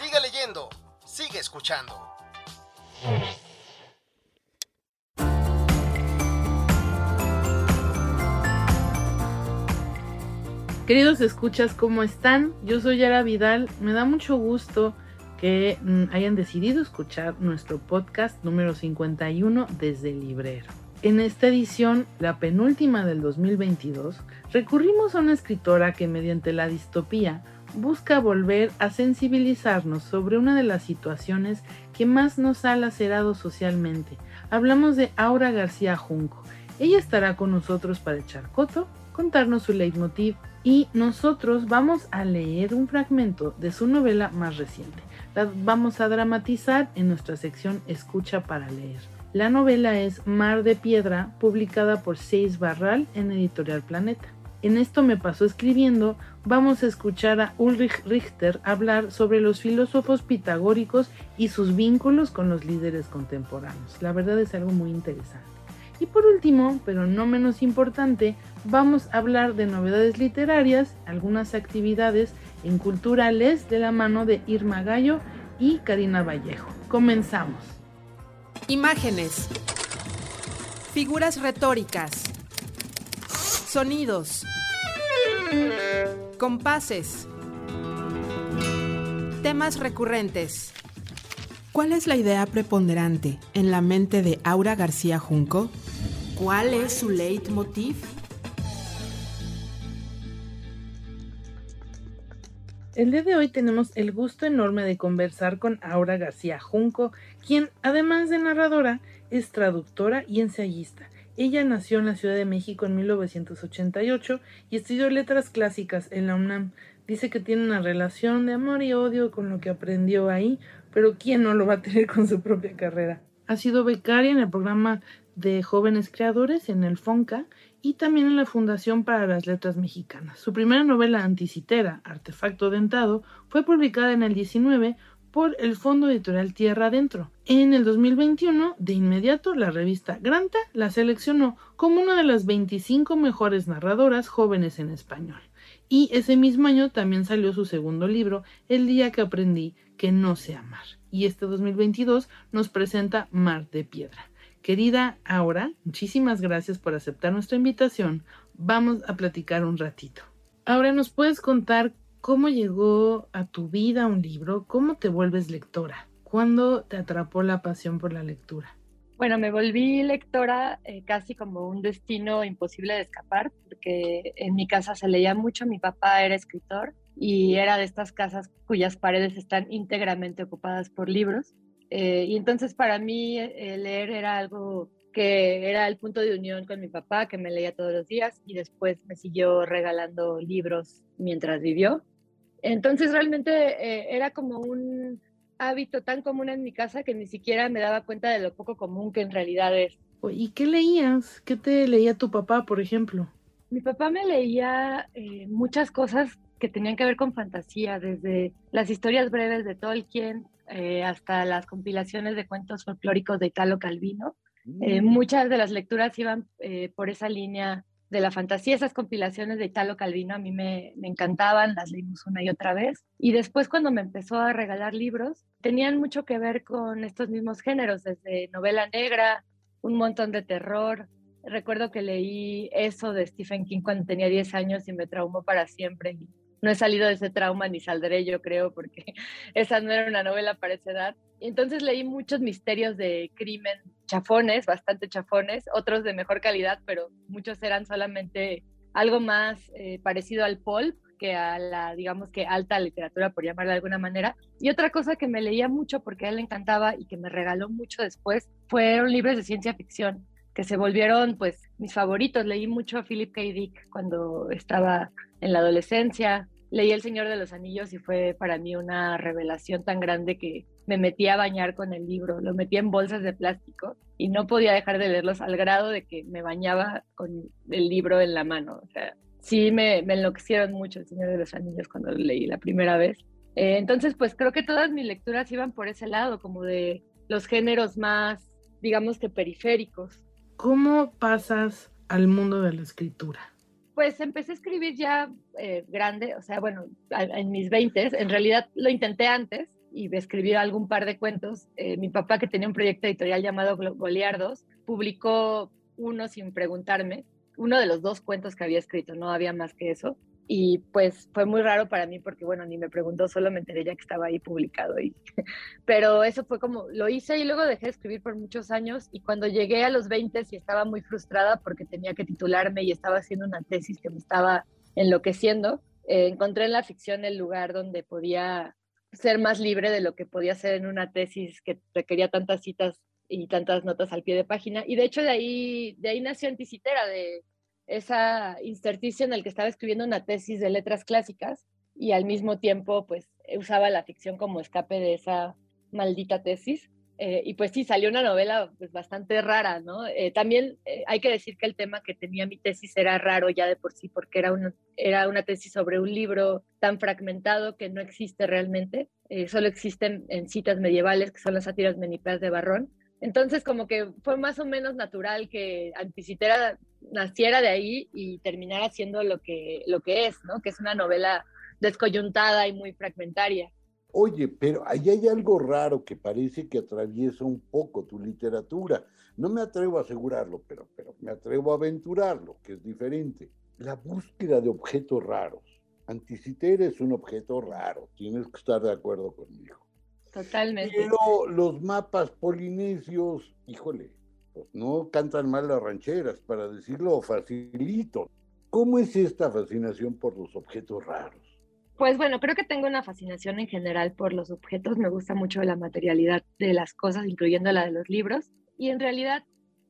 Sigue leyendo, sigue escuchando. Queridos escuchas, ¿cómo están? Yo soy Yara Vidal. Me da mucho gusto que mm, hayan decidido escuchar nuestro podcast número 51 desde el librero. En esta edición, la penúltima del 2022, recurrimos a una escritora que mediante la distopía busca volver a sensibilizarnos sobre una de las situaciones que más nos ha lacerado socialmente. Hablamos de Aura García Junco. Ella estará con nosotros para echar coto, contarnos su leitmotiv y nosotros vamos a leer un fragmento de su novela más reciente. La vamos a dramatizar en nuestra sección Escucha para leer. La novela es Mar de Piedra, publicada por Seis Barral en Editorial Planeta. En esto me pasó escribiendo, vamos a escuchar a Ulrich Richter hablar sobre los filósofos pitagóricos y sus vínculos con los líderes contemporáneos. La verdad es algo muy interesante. Y por último, pero no menos importante, vamos a hablar de novedades literarias, algunas actividades en culturales de la mano de Irma Gallo y Karina Vallejo. Comenzamos. Imágenes. Figuras retóricas. Sonidos. Compases. Temas recurrentes. ¿Cuál es la idea preponderante en la mente de Aura García Junco? ¿Cuál es su leitmotiv? El día de hoy tenemos el gusto enorme de conversar con Aura García Junco, quien además de narradora es traductora y ensayista. Ella nació en la Ciudad de México en 1988 y estudió letras clásicas en la UNAM. Dice que tiene una relación de amor y odio con lo que aprendió ahí, pero ¿quién no lo va a tener con su propia carrera? Ha sido becaria en el programa de jóvenes creadores en el FONCA y también en la Fundación para las Letras Mexicanas. Su primera novela anticitera, Artefacto Dentado, fue publicada en el 19 por el Fondo Editorial Tierra Adentro. En el 2021, de inmediato, la revista Granta la seleccionó como una de las 25 mejores narradoras jóvenes en español. Y ese mismo año también salió su segundo libro, El día que aprendí que no sé amar. Y este 2022 nos presenta Mar de Piedra. Querida Aura, muchísimas gracias por aceptar nuestra invitación. Vamos a platicar un ratito. Ahora, ¿nos puedes contar cómo llegó a tu vida un libro? ¿Cómo te vuelves lectora? ¿Cuándo te atrapó la pasión por la lectura? Bueno, me volví lectora eh, casi como un destino imposible de escapar, porque en mi casa se leía mucho, mi papá era escritor y era de estas casas cuyas paredes están íntegramente ocupadas por libros. Eh, y entonces para mí eh, leer era algo que era el punto de unión con mi papá, que me leía todos los días y después me siguió regalando libros mientras vivió. Entonces realmente eh, era como un hábito tan común en mi casa que ni siquiera me daba cuenta de lo poco común que en realidad es. ¿Y qué leías? ¿Qué te leía tu papá, por ejemplo? Mi papá me leía muchas cosas que tenían que ver con fantasía, desde las historias breves de Tolkien eh, hasta las compilaciones de cuentos folclóricos de Italo Calvino. Eh, mm. muchas de las lecturas iban eh, por esa línea de la fantasía, esas compilaciones de Italo Calvino a mí me, me, encantaban, las leímos una y otra vez. Y después cuando me empezó a regalar libros, tenían mucho que ver con estos mismos géneros, desde novela negra, un montón de terror. Recuerdo que leí eso de Stephen King cuando tenía 10 años y me traumó para siempre no he salido de ese trauma ni saldré, yo creo, porque esa no era una novela para esa edad. Entonces leí muchos misterios de crimen chafones, bastante chafones, otros de mejor calidad, pero muchos eran solamente algo más eh, parecido al pulp que a la, digamos que alta literatura, por llamarla de alguna manera. Y otra cosa que me leía mucho porque a él le encantaba y que me regaló mucho después fueron libros de ciencia ficción que se volvieron pues mis favoritos. Leí mucho a Philip K. Dick cuando estaba en la adolescencia. leí El Señor de los Anillos y fue para mí una revelación tan grande que me metí a bañar con el libro, lo metí en bolsas de plástico y no podía dejar de leerlos al grado de que me bañaba con el libro en la mano. O sea, sí me, me enloquecieron mucho El Señor de los Anillos cuando lo leí la primera vez. Eh, entonces, pues creo que todas mis lecturas iban por ese lado, como de los géneros más, digamos que periféricos. ¿Cómo pasas al mundo de la escritura? Pues empecé a escribir ya eh, grande, o sea, bueno, en mis 20, en realidad lo intenté antes y escribí algún par de cuentos. Eh, mi papá, que tenía un proyecto editorial llamado Goliardos, publicó uno sin preguntarme, uno de los dos cuentos que había escrito, no había más que eso. Y pues fue muy raro para mí porque, bueno, ni me preguntó, solo me enteré ya que estaba ahí publicado. Y... Pero eso fue como, lo hice y luego dejé de escribir por muchos años. Y cuando llegué a los 20 y estaba muy frustrada porque tenía que titularme y estaba haciendo una tesis que me estaba enloqueciendo, eh, encontré en la ficción el lugar donde podía ser más libre de lo que podía ser en una tesis que requería tantas citas y tantas notas al pie de página. Y de hecho de ahí, de ahí nació Anticitera, de esa intersticio en el que estaba escribiendo una tesis de letras clásicas y al mismo tiempo pues usaba la ficción como escape de esa maldita tesis. Eh, y pues sí, salió una novela pues, bastante rara, ¿no? Eh, también eh, hay que decir que el tema que tenía mi tesis era raro ya de por sí, porque era una, era una tesis sobre un libro tan fragmentado que no existe realmente, solo existen en citas medievales, que son las sátiras menipeas de Barrón. Entonces, como que fue más o menos natural que Anticitera naciera de ahí y terminara siendo lo que, lo que es, ¿no? Que es una novela descoyuntada y muy fragmentaria. Oye, pero ahí hay algo raro que parece que atraviesa un poco tu literatura. No me atrevo a asegurarlo, pero, pero me atrevo a aventurarlo, que es diferente. La búsqueda de objetos raros. Anticiter es un objeto raro, tienes que estar de acuerdo conmigo. Totalmente. Pero los mapas polinesios, híjole, no cantan mal las rancheras, para decirlo facilito. ¿Cómo es esta fascinación por los objetos raros? Pues bueno, creo que tengo una fascinación en general por los objetos. Me gusta mucho la materialidad de las cosas, incluyendo la de los libros. Y en realidad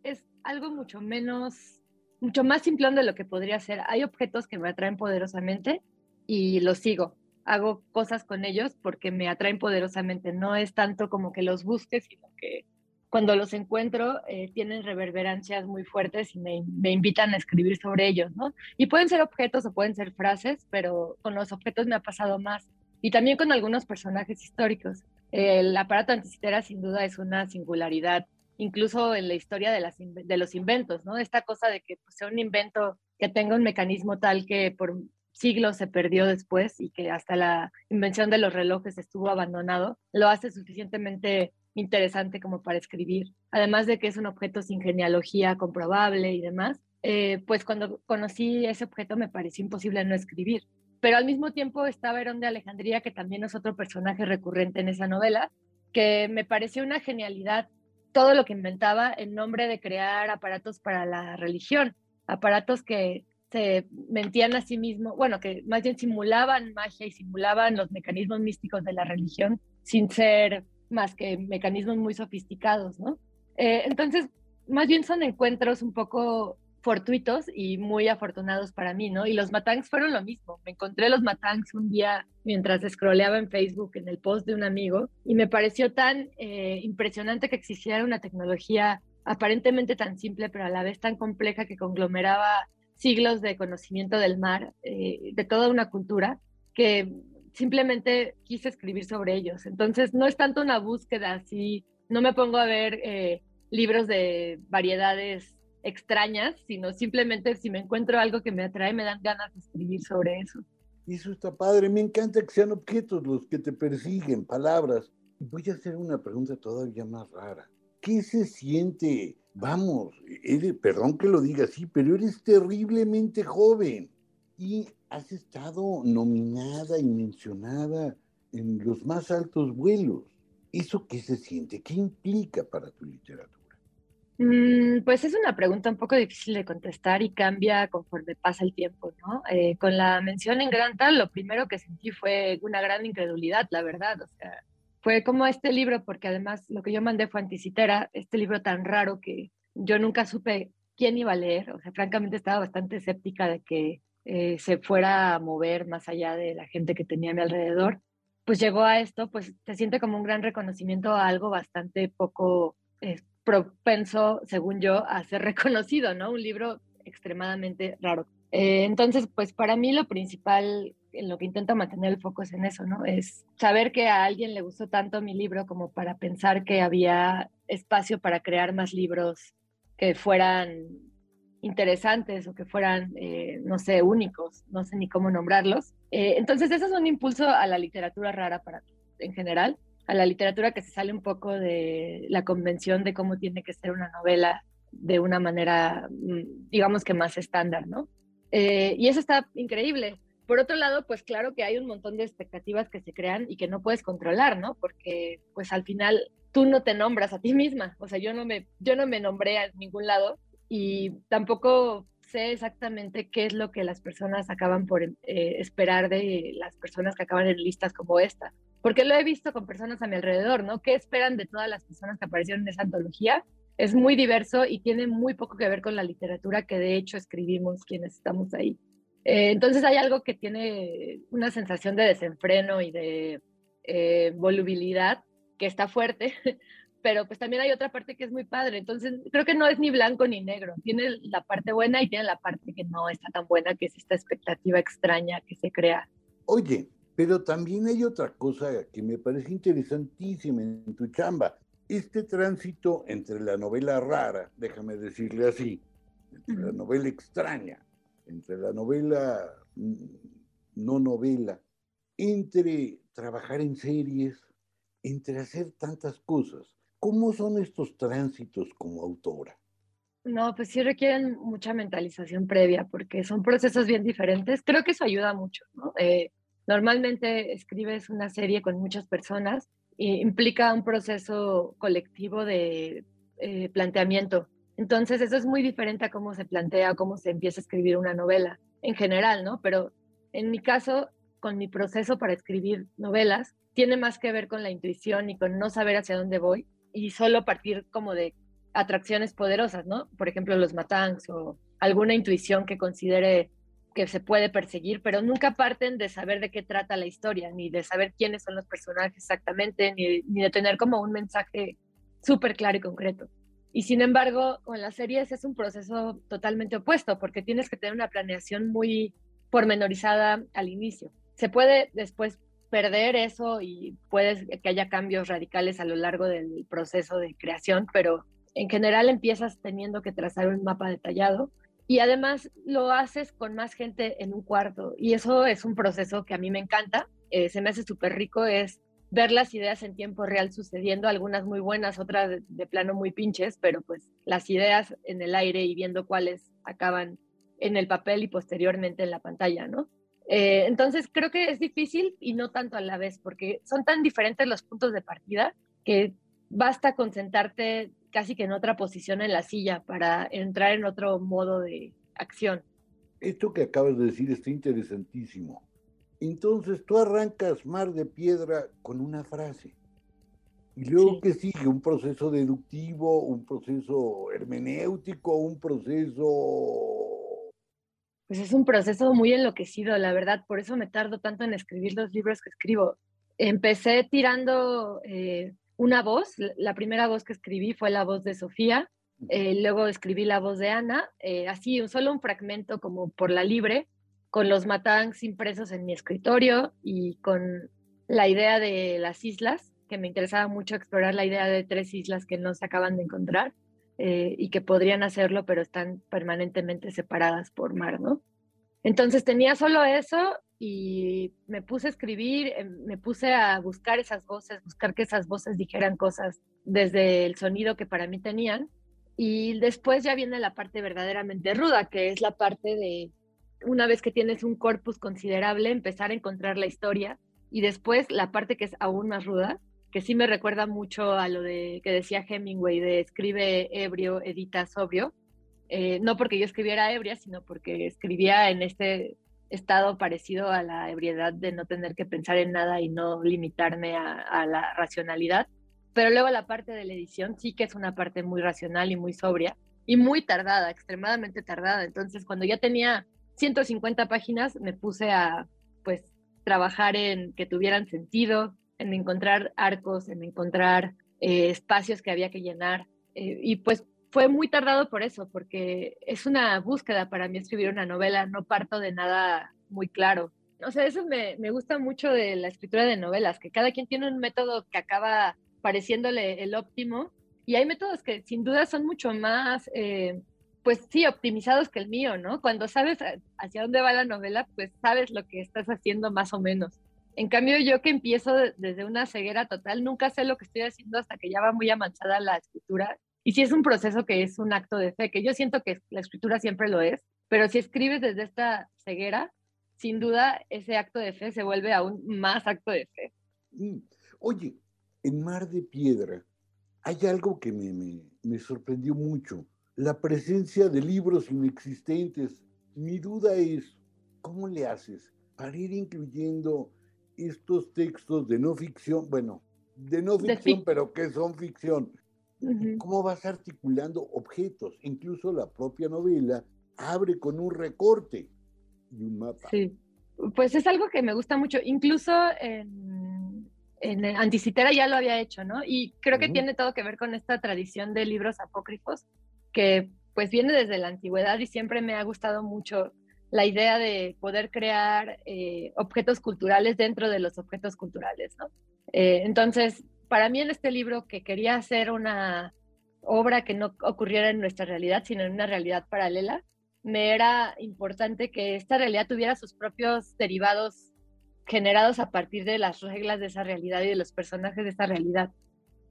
es algo mucho menos, mucho más simplón de lo que podría ser. Hay objetos que me atraen poderosamente y los sigo. Hago cosas con ellos porque me atraen poderosamente. No es tanto como que los busque, sino que cuando los encuentro eh, tienen reverberancias muy fuertes y me, invitan a escribir sobre ellos, ¿no? Y pueden ser objetos o pueden ser frases, pero con los objetos me ha pasado más. Y también con algunos personajes históricos. El aparato anticitera sin duda es una singularidad, incluso en la historia de los inventos, ¿no? Esta cosa de que pues, sea un invento que tenga un mecanismo tal que por siglos se perdió después y que hasta la invención de los relojes estuvo abandonado, lo hace suficientemente interesante como para escribir, además de que es un objeto sin genealogía comprobable y demás, eh, pues cuando conocí ese objeto me pareció imposible no escribir. Pero al mismo tiempo estaba Herón de Alejandría, que también es otro personaje recurrente en esa novela, que me pareció una genialidad todo lo que inventaba en nombre de crear aparatos para la religión, aparatos que se mentían a sí mismos, bueno, que más bien simulaban magia y simulaban los mecanismos místicos de la religión sin ser más que mecanismos muy sofisticados, ¿no? Eh, entonces, más bien son encuentros un poco fortuitos y muy afortunados para mí, ¿no? Y los Matangs fueron lo mismo. Me encontré los Matangs un día mientras scrolleaba en Facebook en el post de un amigo y me pareció tan eh, impresionante que existiera una tecnología aparentemente tan simple, pero a la vez tan compleja que conglomeraba siglos de conocimiento del mar, eh, de toda una cultura, que simplemente quise escribir sobre ellos. Entonces, no es tanto una búsqueda así, no me pongo a ver eh, libros de variedades extrañas, sino simplemente si me encuentro algo que me atrae, me dan ganas de escribir sobre eso. Eso está padre, me encanta que sean objetos los que te persiguen, palabras. Voy a hacer una pregunta todavía más rara. ¿Qué se siente? Vamos, perdón que lo diga así, pero eres terriblemente joven y has estado nominada y mencionada en los más altos vuelos. ¿Eso qué se siente? ¿Qué implica para tu literatura? Mm, pues es una pregunta un poco difícil de contestar y cambia conforme pasa el tiempo, ¿no? Eh, con la mención en Granta, lo primero que sentí fue una gran incredulidad, la verdad. O sea, fue como este libro, porque además lo que yo mandé fue Anticitera, este libro tan raro que yo nunca supe quién iba a leer. O sea, francamente estaba bastante escéptica de que eh, se fuera a mover más allá de la gente que tenía a mi alrededor, pues llegó a esto, pues se siente como un gran reconocimiento a algo bastante poco eh, propenso, según yo, a ser reconocido, ¿no? Un libro extremadamente raro. Eh, entonces, pues para mí lo principal en lo que intento mantener el foco es en eso, ¿no? Es saber que a alguien le gustó tanto mi libro como para pensar que había espacio para crear más libros que fueran interesantes o que fueran, eh, no sé, únicos, no sé ni cómo nombrarlos. Eh, entonces, eso es un impulso a la literatura rara para en general, a la literatura que se sale un poco de la convención de cómo tiene que ser una novela de una manera, mm, digamos que más estándar, ¿no? Eh, y eso está increíble. Por otro lado, pues claro que hay un montón de expectativas que se crean y que no puedes controlar, ¿no? Porque pues al final tú no te nombras a ti misma, o sea, yo no me, yo no me nombré a ningún lado y tampoco sé exactamente qué es lo que las personas acaban por eh, esperar de las personas que acaban en listas como esta. Porque lo he visto con personas a mi alrededor, ¿no? ¿Qué esperan de todas las personas que aparecieron en esa antología? Es muy diverso y tiene muy poco que ver con la literatura que de hecho escribimos quienes estamos ahí. Eh, entonces hay algo que tiene una sensación de desenfreno y de eh, volubilidad que está fuerte, pero pues también hay otra parte que es muy padre. Entonces creo que no es ni blanco ni negro. Tiene la parte buena y tiene la parte que no está tan buena, que es esta expectativa extraña que se crea. Oye, pero también hay otra cosa que me parece interesantísima en tu chamba. Este tránsito entre la novela rara, déjame decirle así, entre la novela extraña, entre la novela mm, no novela, entre trabajar en series, entre hacer tantas cosas. ¿Cómo son estos tránsitos como autora? No, pues sí requieren mucha mentalización previa porque son procesos bien diferentes. Creo que eso ayuda mucho. ¿no? Eh, normalmente escribes una serie con muchas personas e implica un proceso colectivo de eh, planteamiento. Entonces eso es muy diferente a cómo se plantea, cómo se empieza a escribir una novela en general, ¿no? Pero en mi caso, con mi proceso para escribir novelas, tiene más que ver con la intuición y con no saber hacia dónde voy y solo partir como de atracciones poderosas, ¿no? Por ejemplo, los matangs o alguna intuición que considere que se puede perseguir, pero nunca parten de saber de qué trata la historia, ni de saber quiénes son los personajes exactamente, ni, de tener como un mensaje súper claro y concreto. Y sin embargo, con las series es un proceso totalmente opuesto, porque tienes que tener una planeación muy pormenorizada al inicio. Se puede después perder eso y puede que haya cambios radicales a lo largo del proceso de creación, pero en general empiezas teniendo que trazar un mapa detallado y además lo haces con más gente en un cuarto y eso es un proceso que a mí me encanta, eh, se me hace súper rico, es ver las ideas en tiempo real sucediendo, algunas muy buenas, otras de, plano muy pinches, pero pues las ideas en el aire y viendo cuáles acaban en el papel y posteriormente en la pantalla, ¿no? Eh, entonces creo que es difícil y no tanto a la vez, porque son tan diferentes los puntos de partida que basta con sentarte casi que en otra posición en la silla para entrar en otro modo de acción. Esto que acabas de decir está interesantísimo. Entonces tú arrancas Mar de Piedra con una frase. Y luego sí. que sigue un proceso deductivo, un proceso hermenéutico, un proceso pues es un proceso muy enloquecido, la verdad, por eso me tardo tanto en escribir los libros que escribo. Empecé tirando eh, una voz, la primera voz que escribí fue la voz de Sofía, eh, luego escribí la voz de Ana, eh, así, solo un fragmento como por la libre, con los matangs impresos en mi escritorio y con la idea de las islas, que me interesaba mucho explorar la idea de tres islas que no se acaban de encontrar. Eh, y que podrían hacerlo, pero están permanentemente separadas por mar, ¿no? Entonces tenía solo eso y me puse a escribir, eh, me puse a buscar esas voces, buscar que esas voces dijeran cosas desde el sonido que para mí tenían. Y después ya viene la parte verdaderamente ruda, que es la parte de, una vez que tienes un corpus considerable, empezar a encontrar la historia. Y después la parte que es aún más ruda, que sí me recuerda mucho a lo de que decía Hemingway de escribe ebrio, edita sobrio. Eh, no porque yo escribiera ebria, sino porque escribía en este estado parecido a la ebriedad de no tener que pensar en nada y no limitarme a, a la racionalidad. Pero luego la parte de la edición sí que es una parte muy racional y muy sobria y muy tardada, extremadamente tardada. Entonces, cuando ya tenía 150 páginas me puse a, pues, trabajar en que tuvieran sentido, en encontrar arcos, en encontrar eh, espacios que había que llenar. Eh, y pues fue muy tardado por eso, porque es una búsqueda para mí escribir una novela, no parto de nada muy claro. O sea, eso me, me gusta mucho de la escritura de novelas, que cada quien tiene un método que acaba pareciéndole el óptimo, y hay métodos que sin duda son mucho más, eh, pues sí, optimizados que el mío, ¿no? Cuando sabes hacia dónde va la novela, pues sabes lo que estás haciendo más o menos. En cambio, yo que empiezo desde una ceguera total, nunca sé lo que estoy haciendo hasta que ya va muy avanzada la escritura. Y sí es un proceso que es un acto de fe, que yo siento que la escritura siempre lo es, pero si escribes desde esta ceguera, sin duda ese acto de fe se vuelve aún más acto de fe. Oye, en Mar de Piedra hay algo que me, me, sorprendió mucho, la presencia de libros inexistentes. Mi duda es, ¿cómo le haces para ir incluyendo estos textos de no ficción? Bueno, de no ficción, pero que son ficción. ¿Cómo vas articulando objetos? Incluso la propia novela abre con un recorte y un mapa. Sí, pues es algo que me gusta mucho. Incluso en, en Anticitera ya lo había hecho, ¿no? Y creo que tiene todo que ver con esta tradición de libros apócrifos que pues viene desde la antigüedad y siempre me ha gustado mucho la idea de poder crear eh, objetos culturales dentro de los objetos culturales, ¿no? Eh, entonces, para mí en este libro que quería hacer una obra que no ocurriera en nuestra realidad, sino en una realidad paralela, me era importante que esta realidad tuviera sus propios derivados generados a partir de las reglas de esa realidad y de los personajes de esa realidad.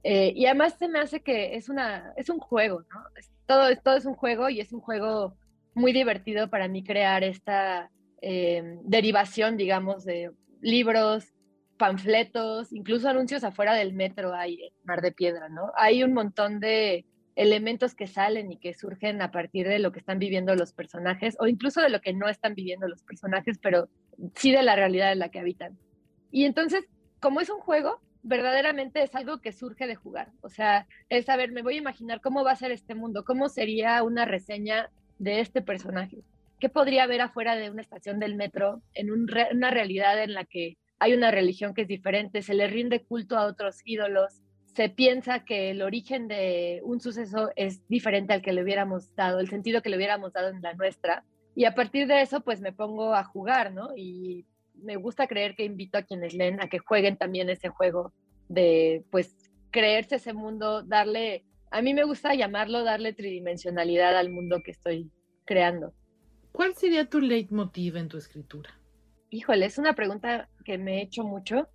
Eh, y además se me hace que es, una, es un juego, ¿no? todo, todo es un juego y es un juego muy divertido para mí crear esta eh, derivación, digamos, de libros, panfletos, incluso anuncios afuera del metro hay en Mar de Piedra, ¿no? Hay un montón de elementos que salen y que surgen a partir de lo que están viviendo los personajes o incluso de lo que no están viviendo los personajes, pero sí de la realidad en la que habitan. Y entonces, como es un juego, verdaderamente es algo que surge de jugar. O sea, es saber, me voy a imaginar cómo va a ser este mundo, cómo sería una reseña de este personaje. ¿Qué podría haber afuera de una estación del metro en una realidad en la que hay una religión que es diferente, se le rinde culto a otros ídolos, se piensa que el origen de un suceso es diferente al que le hubiéramos dado, el sentido que le hubiéramos dado en la nuestra. Y a partir de eso, pues me pongo a jugar, ¿no? Y me gusta creer que invito a quienes leen a que jueguen también ese juego de, pues, creerse ese mundo, darle, a mí me gusta llamarlo, darle tridimensionalidad al mundo que estoy creando. ¿Cuál sería tu leitmotiv en tu escritura? Híjole, es una pregunta que me he hecho mucho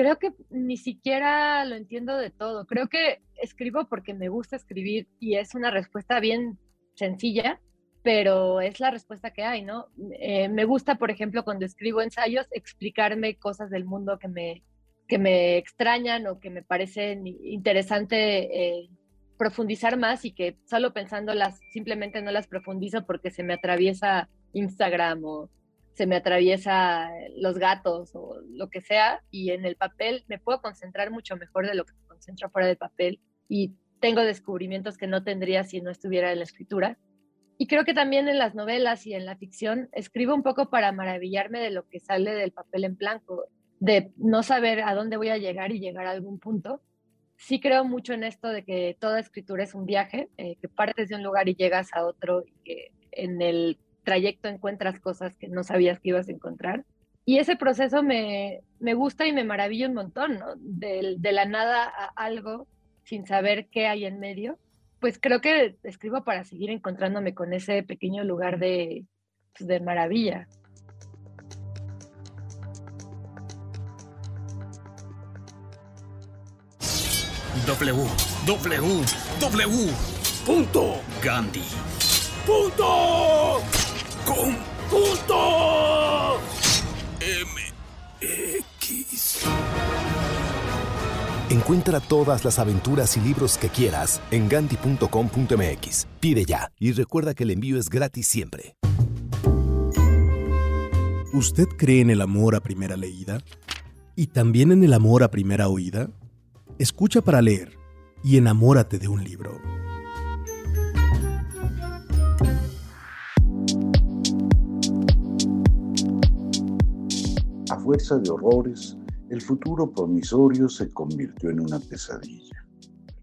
creo que ni siquiera lo entiendo de todo. Creo que escribo porque me gusta escribir y es una respuesta bien sencilla, pero es la respuesta que hay, ¿no? Eh, me gusta, por ejemplo, cuando escribo ensayos, explicarme cosas del mundo que me, que me extrañan o que me parecen interesante eh, profundizar más y que solo pensándolas simplemente no las profundizo porque se me atraviesa Instagram o se me atraviesa los gatos o lo que sea, y en el papel me puedo concentrar mucho mejor de lo que me concentro fuera del papel y tengo descubrimientos que no tendría si no estuviera en la escritura. Y creo que también en las novelas y en la ficción escribo un poco para maravillarme de lo que sale del papel en blanco, de no saber a dónde voy a llegar y llegar a algún punto. Sí creo mucho en esto de que toda escritura es un viaje, eh, que partes de un lugar y llegas a otro y que en el trayecto encuentras cosas que no sabías que ibas a encontrar. Y ese proceso me, me gusta y me maravilla un montón, ¿no? De, de, la nada a algo sin saber qué hay en medio. Pues creo que escribo para seguir encontrándome con ese pequeño lugar de, pues, de maravilla. W, W, W. Punto. Gandhi. Punto punto MX. Encuentra todas las aventuras y libros que quieras en ganti.com.mx. Pide ya y recuerda que el envío es gratis siempre. ¿Usted cree en el amor a primera leída? ¿Y también en el amor a primera oída? Escucha para leer y enamórate de un libro. fuerza de horrores, el futuro promisorio se convirtió en una pesadilla.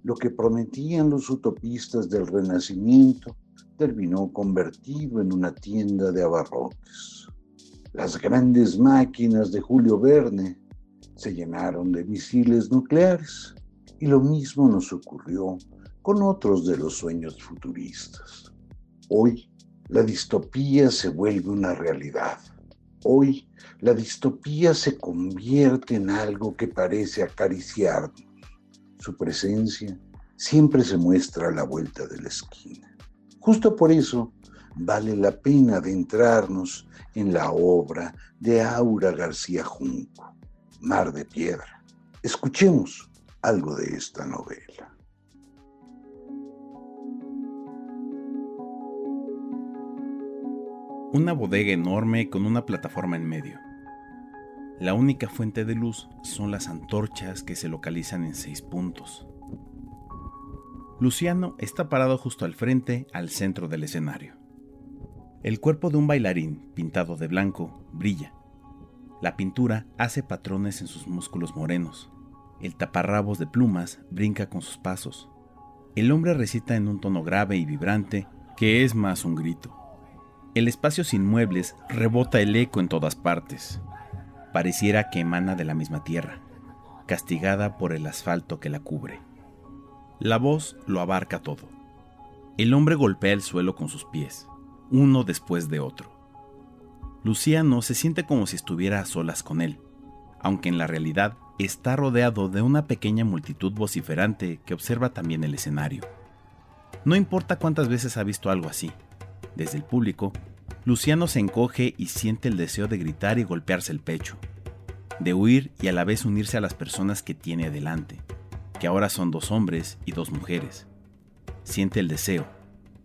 Lo que prometían los utopistas del Renacimiento terminó convertido en una tienda de abarrotes. Las grandes máquinas de Julio Verne se llenaron de misiles nucleares y lo mismo nos ocurrió con otros de los sueños futuristas. Hoy la distopía se vuelve una realidad. Hoy la distopía se convierte en algo que parece acariciarnos. Su presencia siempre se muestra a la vuelta de la esquina. Justo por eso vale la pena adentrarnos en la obra de Aura García Junco, Mar de Piedra. Escuchemos algo de esta novela. Una bodega enorme con una plataforma en medio. La única fuente de luz son las antorchas que se localizan en seis puntos. Luciano está parado justo al frente, al centro del escenario. El cuerpo de un bailarín, pintado de blanco, brilla. La pintura hace patrones en sus músculos morenos. El taparrabos de plumas brinca con sus pasos. El hombre recita en un tono grave y vibrante que es más un grito. El espacio sin muebles rebota el eco en todas partes. Pareciera que emana de la misma tierra, castigada por el asfalto que la cubre. La voz lo abarca todo. El hombre golpea el suelo con sus pies, uno después de otro. Luciano se siente como si estuviera a solas con él, aunque en la realidad está rodeado de una pequeña multitud vociferante que observa también el escenario. No importa cuántas veces ha visto algo así, desde el público, Luciano se encoge y siente el deseo de gritar y golpearse el pecho, de huir y a la vez unirse a las personas que tiene delante, que ahora son dos hombres y dos mujeres. Siente el deseo,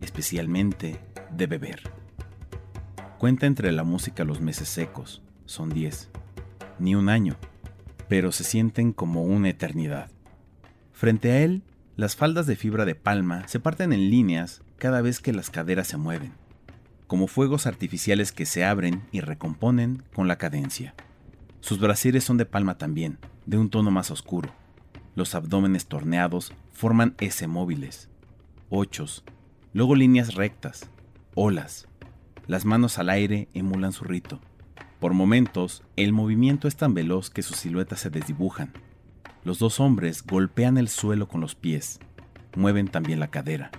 especialmente, de beber. Cuenta entre la música los meses secos, son diez, ni un año, pero se sienten como una eternidad. Frente a él, las faldas de fibra de palma se parten en líneas cada vez que las caderas se mueven, como fuegos artificiales que se abren y recomponen con la cadencia. Sus brasieres son de palma también, de un tono más oscuro. Los abdómenes torneados forman S móviles, ochos, luego líneas rectas, olas. Las manos al aire emulan su rito. Por momentos, el movimiento es tan veloz que sus siluetas se desdibujan. Los dos hombres golpean el suelo con los pies, mueven también la cadera.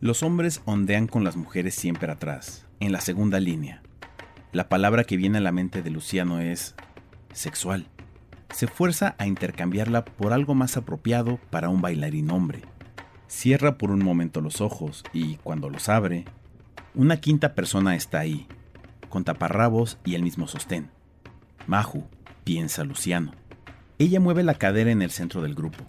Los hombres ondean con las mujeres siempre atrás, en la segunda línea. La palabra que viene a la mente de Luciano es sexual. Se fuerza a intercambiarla por algo más apropiado para un bailarín hombre. Cierra por un momento los ojos y, cuando los abre, una quinta persona está ahí, con taparrabos y el mismo sostén. Maju, piensa Luciano. Ella mueve la cadera en el centro del grupo.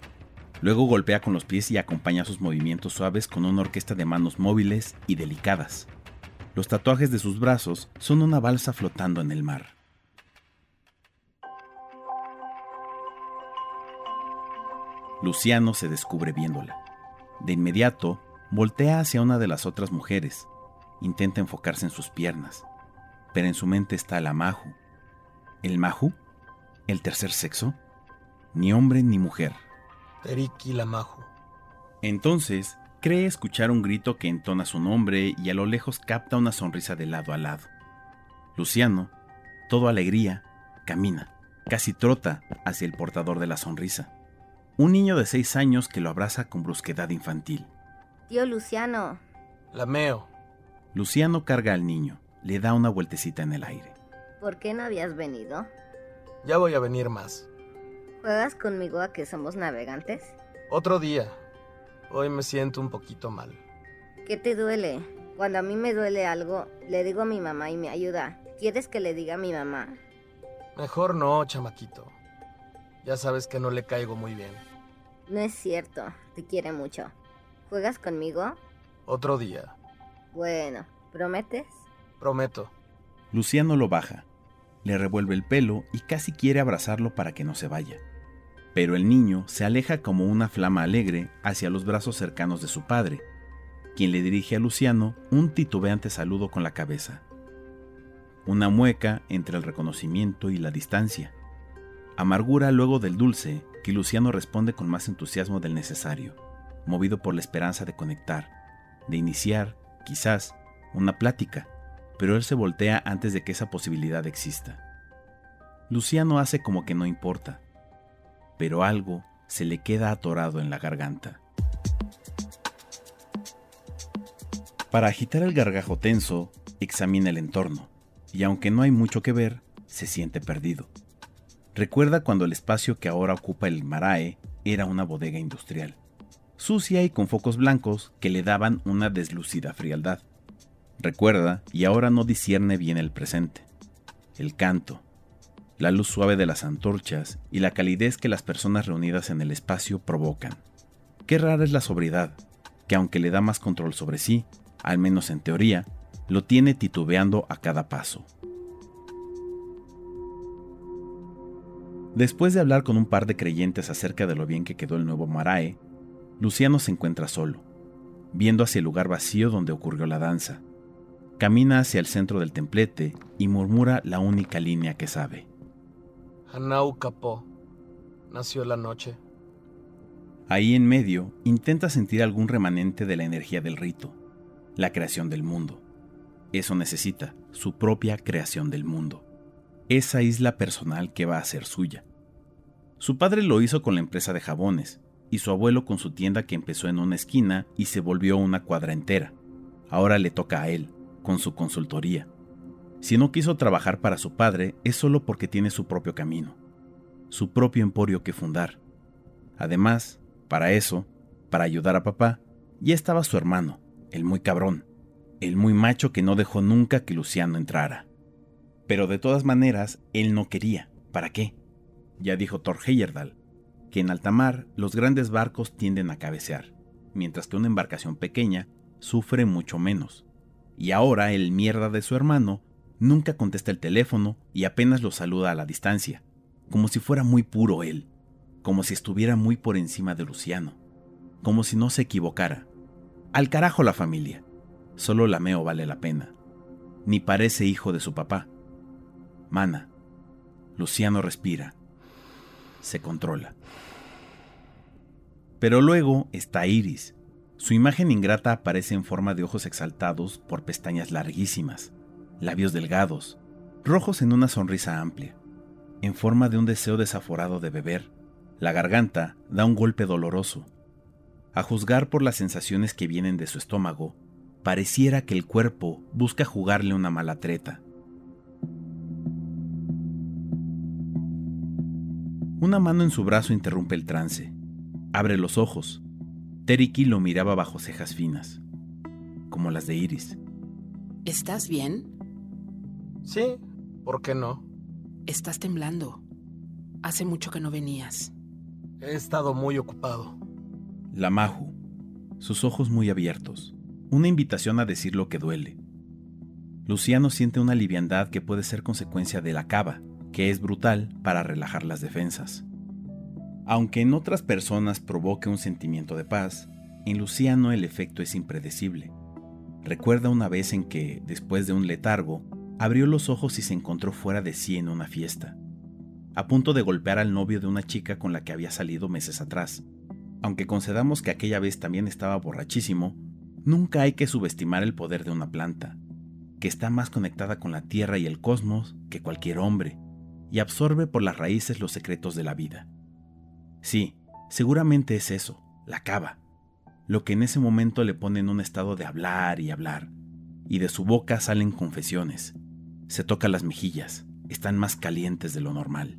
Luego golpea con los pies y acompaña sus movimientos suaves con una orquesta de manos móviles y delicadas. Los tatuajes de sus brazos son una balsa flotando en el mar. Luciano se descubre viéndola. De inmediato, voltea hacia una de las otras mujeres. Intenta enfocarse en sus piernas, pero en su mente está la Maju. ¿El Maju? ¿El tercer sexo? Ni hombre ni mujer. Teriki Lamajo. Entonces, cree escuchar un grito que entona su nombre y a lo lejos capta una sonrisa de lado a lado. Luciano, todo alegría, camina, casi trota hacia el portador de la sonrisa. Un niño de seis años que lo abraza con brusquedad infantil. Tío Luciano. Lameo. Luciano carga al niño, le da una vueltecita en el aire. ¿Por qué no habías venido? Ya voy a venir más. ¿Juegas conmigo a que somos navegantes? Otro día. Hoy me siento un poquito mal. ¿Qué te duele? Cuando a mí me duele algo, le digo a mi mamá y me ayuda. ¿Quieres que le diga a mi mamá? Mejor no, chamaquito. Ya sabes que no le caigo muy bien. No es cierto, te quiere mucho. ¿Juegas conmigo? Otro día. Bueno, ¿prometes? Prometo. Luciano lo baja, le revuelve el pelo y casi quiere abrazarlo para que no se vaya. Pero el niño se aleja como una flama alegre hacia los brazos cercanos de su padre, quien le dirige a Luciano un titubeante saludo con la cabeza. una mueca entre el reconocimiento y la distancia. Amargura luego del dulce que Luciano responde con más entusiasmo del necesario, movido por la esperanza de conectar, de iniciar, quizás, una plática, pero él se voltea antes de que esa posibilidad exista. Luciano hace como que no importa, pero algo se le queda atorado en la garganta. Para agitar el gargajo tenso, examina el entorno, y aunque no hay mucho que ver, se siente perdido. Recuerda cuando el espacio que ahora ocupa el Marae era una bodega industrial, sucia y con focos blancos que le daban una deslucida frialdad. Recuerda y ahora no discierne bien el presente. El canto, la luz suave de las antorchas y la calidez que las personas reunidas en el espacio provocan. Qué rara es la sobriedad, que aunque le da más control sobre sí, al menos en teoría, lo tiene titubeando a cada paso. Después de hablar con un par de creyentes acerca de lo bien que quedó el nuevo Marae, Luciano se encuentra solo, viendo hacia el lugar vacío donde ocurrió la danza. Camina hacia el centro del templete y murmura la única línea que sabe. Hanau Capó. Nació la noche. Ahí en medio intenta sentir algún remanente de la energía del rito, la creación del mundo. Eso necesita, su propia creación del mundo. Esa isla personal que va a ser suya. Su padre lo hizo con la empresa de jabones, y su abuelo con su tienda que empezó en una esquina y se volvió una cuadra entera. Ahora le toca a él, con su consultoría. Si no quiso trabajar para su padre es solo porque tiene su propio camino, su propio emporio que fundar. Además, para eso, para ayudar a papá, ya estaba su hermano, el muy cabrón, el muy macho que no dejó nunca que Luciano entrara. Pero de todas maneras, él no quería. ¿Para qué? Ya dijo Thor Heyerdahl, que en alta mar los grandes barcos tienden a cabecear, mientras que una embarcación pequeña sufre mucho menos. Y ahora el mierda de su hermano Nunca contesta el teléfono y apenas lo saluda a la distancia, como si fuera muy puro él, como si estuviera muy por encima de Luciano, como si no se equivocara. Al carajo la familia. Solo la meo vale la pena. Ni parece hijo de su papá. Mana. Luciano respira. Se controla. Pero luego está Iris. Su imagen ingrata aparece en forma de ojos exaltados por pestañas larguísimas, labios delgados, rojos en una sonrisa amplia, en forma de un deseo desaforado de beber. La garganta da un golpe doloroso. A juzgar por las sensaciones que vienen de su estómago, pareciera que el cuerpo busca jugarle una mala treta. Una mano en su brazo interrumpe el trance. Abre los ojos. Teriki lo miraba bajo cejas finas, como las de Iris. ¿Estás bien? Sí, ¿por qué no? Estás temblando. Hace mucho que no venías. He estado muy ocupado. La Maju, sus ojos muy abiertos. Una invitación a decir lo que duele. Luciano siente una liviandad que puede ser consecuencia de la cava, que es brutal para relajar las defensas. Aunque en otras personas provoque un sentimiento de paz, en Luciano el efecto es impredecible. Recuerda una vez en que, después de un letargo, abrió los ojos y se encontró fuera de sí en una fiesta, a punto de golpear al novio de una chica con la que había salido meses atrás. Aunque concedamos que aquella vez también estaba borrachísimo, nunca hay que subestimar el poder de una planta, que está más conectada con la Tierra y el cosmos que cualquier hombre, y absorbe por las raíces los secretos de la vida. Sí, seguramente es eso, la cava, lo que en ese momento le pone en un estado de hablar y hablar, y de su boca salen confesiones, se toca las mejillas, están más calientes de lo normal.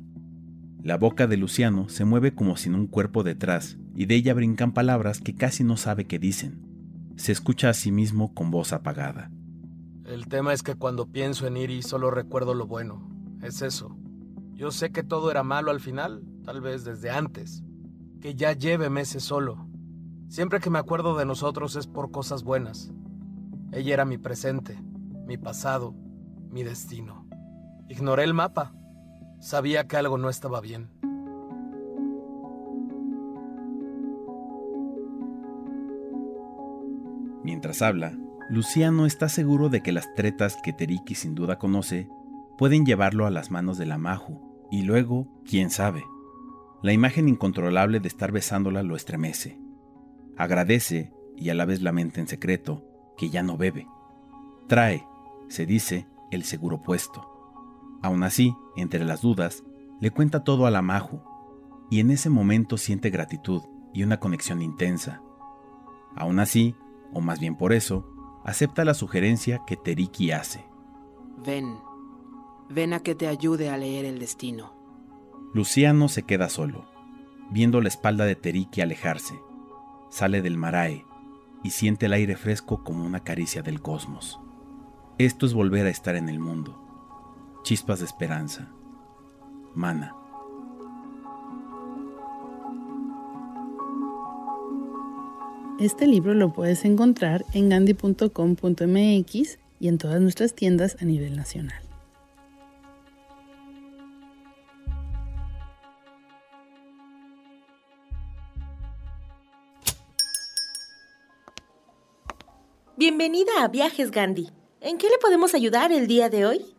La boca de Luciano se mueve como sin un cuerpo detrás y de ella brincan palabras que casi no sabe qué dicen. Se escucha a sí mismo con voz apagada. El tema es que cuando pienso en Iris solo recuerdo lo bueno. Es eso. Yo sé que todo era malo al final, tal vez desde antes. Que ya lleve meses solo. Siempre que me acuerdo de nosotros es por cosas buenas. Ella era mi presente, mi pasado, mi destino. Ignoré el mapa. Sabía que algo no estaba bien. Mientras habla, Luciano está seguro de que las tretas que Teriki sin duda conoce pueden llevarlo a las manos de la Maju y luego, quién sabe. La imagen incontrolable de estar besándola lo estremece. Agradece y a la vez lamenta en secreto que ya no bebe. Trae, se dice, el seguro puesto. Aún así, entre las dudas, le cuenta todo a la Maju y en ese momento siente gratitud y una conexión intensa. Aún así, o más bien por eso, acepta la sugerencia que Teriki hace. Ven, ven a que te ayude a leer el destino. Luciano se queda solo, viendo la espalda de Teriki alejarse. Sale del marae y siente el aire fresco como una caricia del cosmos. Esto es volver a estar en el mundo. Chispas de esperanza. Mana. Este libro lo puedes encontrar en gandhi.com.mx y en todas nuestras tiendas a nivel nacional. Bienvenida a Viajes Gandhi. ¿En qué le podemos ayudar el día de hoy?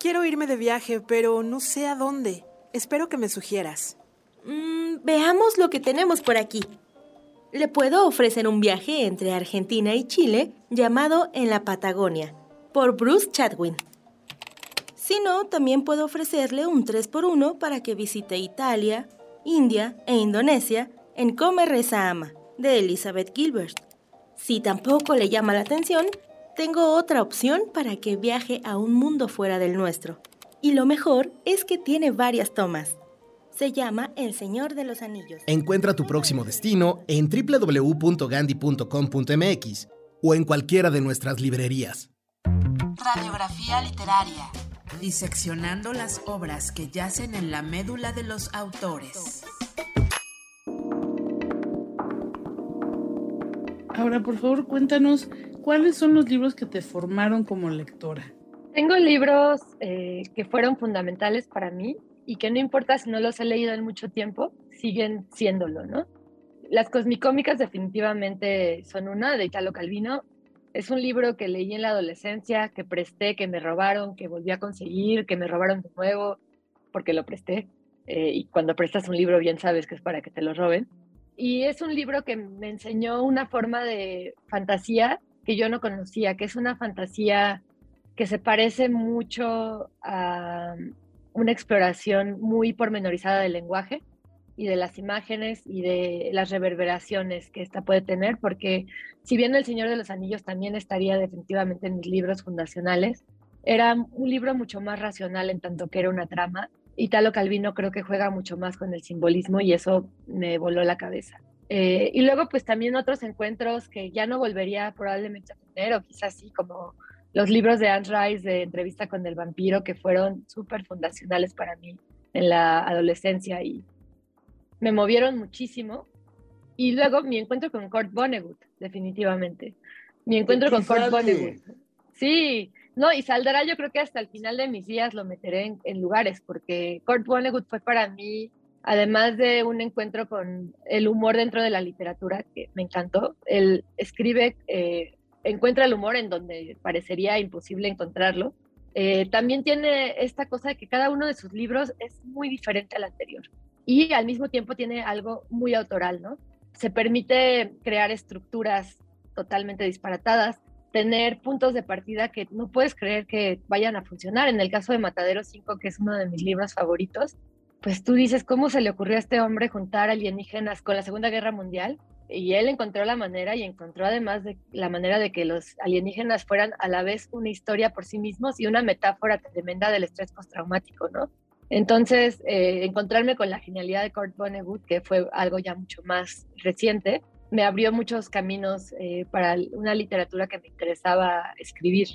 Quiero irme de viaje, pero no sé a dónde. Espero que me sugieras. Mm, veamos lo que tenemos por aquí. Le puedo ofrecer un viaje entre Argentina y Chile llamado En la Patagonia, por Bruce Chadwin. Si no, también puedo ofrecerle un 3x1 para que visite Italia, India e Indonesia en Come Reza Ama, de Elizabeth Gilbert. Si tampoco le llama la atención, tengo otra opción para que viaje a un mundo fuera del nuestro. Y lo mejor es que tiene varias tomas. Se llama El Señor de los Anillos. Encuentra tu próximo destino en www.gandhi.com.mx o en cualquiera de nuestras librerías. Radiografía literaria. Diseccionando las obras que yacen en la médula de los autores. Ahora, por favor, cuéntanos cuáles son los libros que te formaron como lectora. Tengo libros eh, que fueron fundamentales para mí y que no importa si no los he leído en mucho tiempo, siguen siéndolo, ¿no? Las Cosmicómicas definitivamente son una, de Italo Calvino. Es un libro que leí en la adolescencia, que presté, que me robaron, que volví a conseguir, que me robaron de nuevo, porque lo presté. Eh, y cuando prestas un libro bien sabes que es para que te lo roben. Y es un libro que me enseñó una forma de fantasía que yo no conocía, que es una fantasía que se parece mucho a una exploración muy pormenorizada del lenguaje y de las imágenes y de las reverberaciones que esta puede tener, porque si bien El Señor de los Anillos también estaría definitivamente en mis libros fundacionales, era un libro mucho más racional en tanto que era una trama. Italo Calvino creo que juega mucho más con el simbolismo y eso me voló la cabeza. Eh, y luego pues también otros encuentros que ya no volvería probablemente a tener, o quizás sí, como los libros de Anne Rice de entrevista con el vampiro que fueron súper fundacionales para mí en la adolescencia y me movieron muchísimo. Y luego mi encuentro con Kurt Vonnegut, definitivamente. Mi encuentro con Kurt Vonnegut. Sí, no, y saldrá yo creo que hasta el final de mis días lo meteré en, lugares, porque Kurt Vonnegut fue para mí, además de un encuentro con el humor dentro de la literatura, que me encantó, él escribe eh, encuentra el humor en donde parecería imposible encontrarlo. Eh, también tiene esta cosa de que cada uno de sus libros es muy diferente al anterior y al mismo tiempo tiene algo muy autoral, ¿no? Se permite crear estructuras totalmente disparatadas, tener puntos de partida que no puedes creer que vayan a funcionar. En el caso de Matadero 5, que es uno de mis libros favoritos, pues tú dices, ¿cómo se le ocurrió a este hombre juntar alienígenas con la Segunda Guerra Mundial? y él encontró la manera y encontró además de la manera de que los alienígenas fueran a la vez una historia por sí mismos y una metáfora tremenda del estrés postraumático, ¿no? Entonces, eh, encontrarme con la genialidad de Kurt Vonnegut, que fue algo ya mucho más reciente, me abrió muchos caminos eh, para una literatura que me interesaba escribir.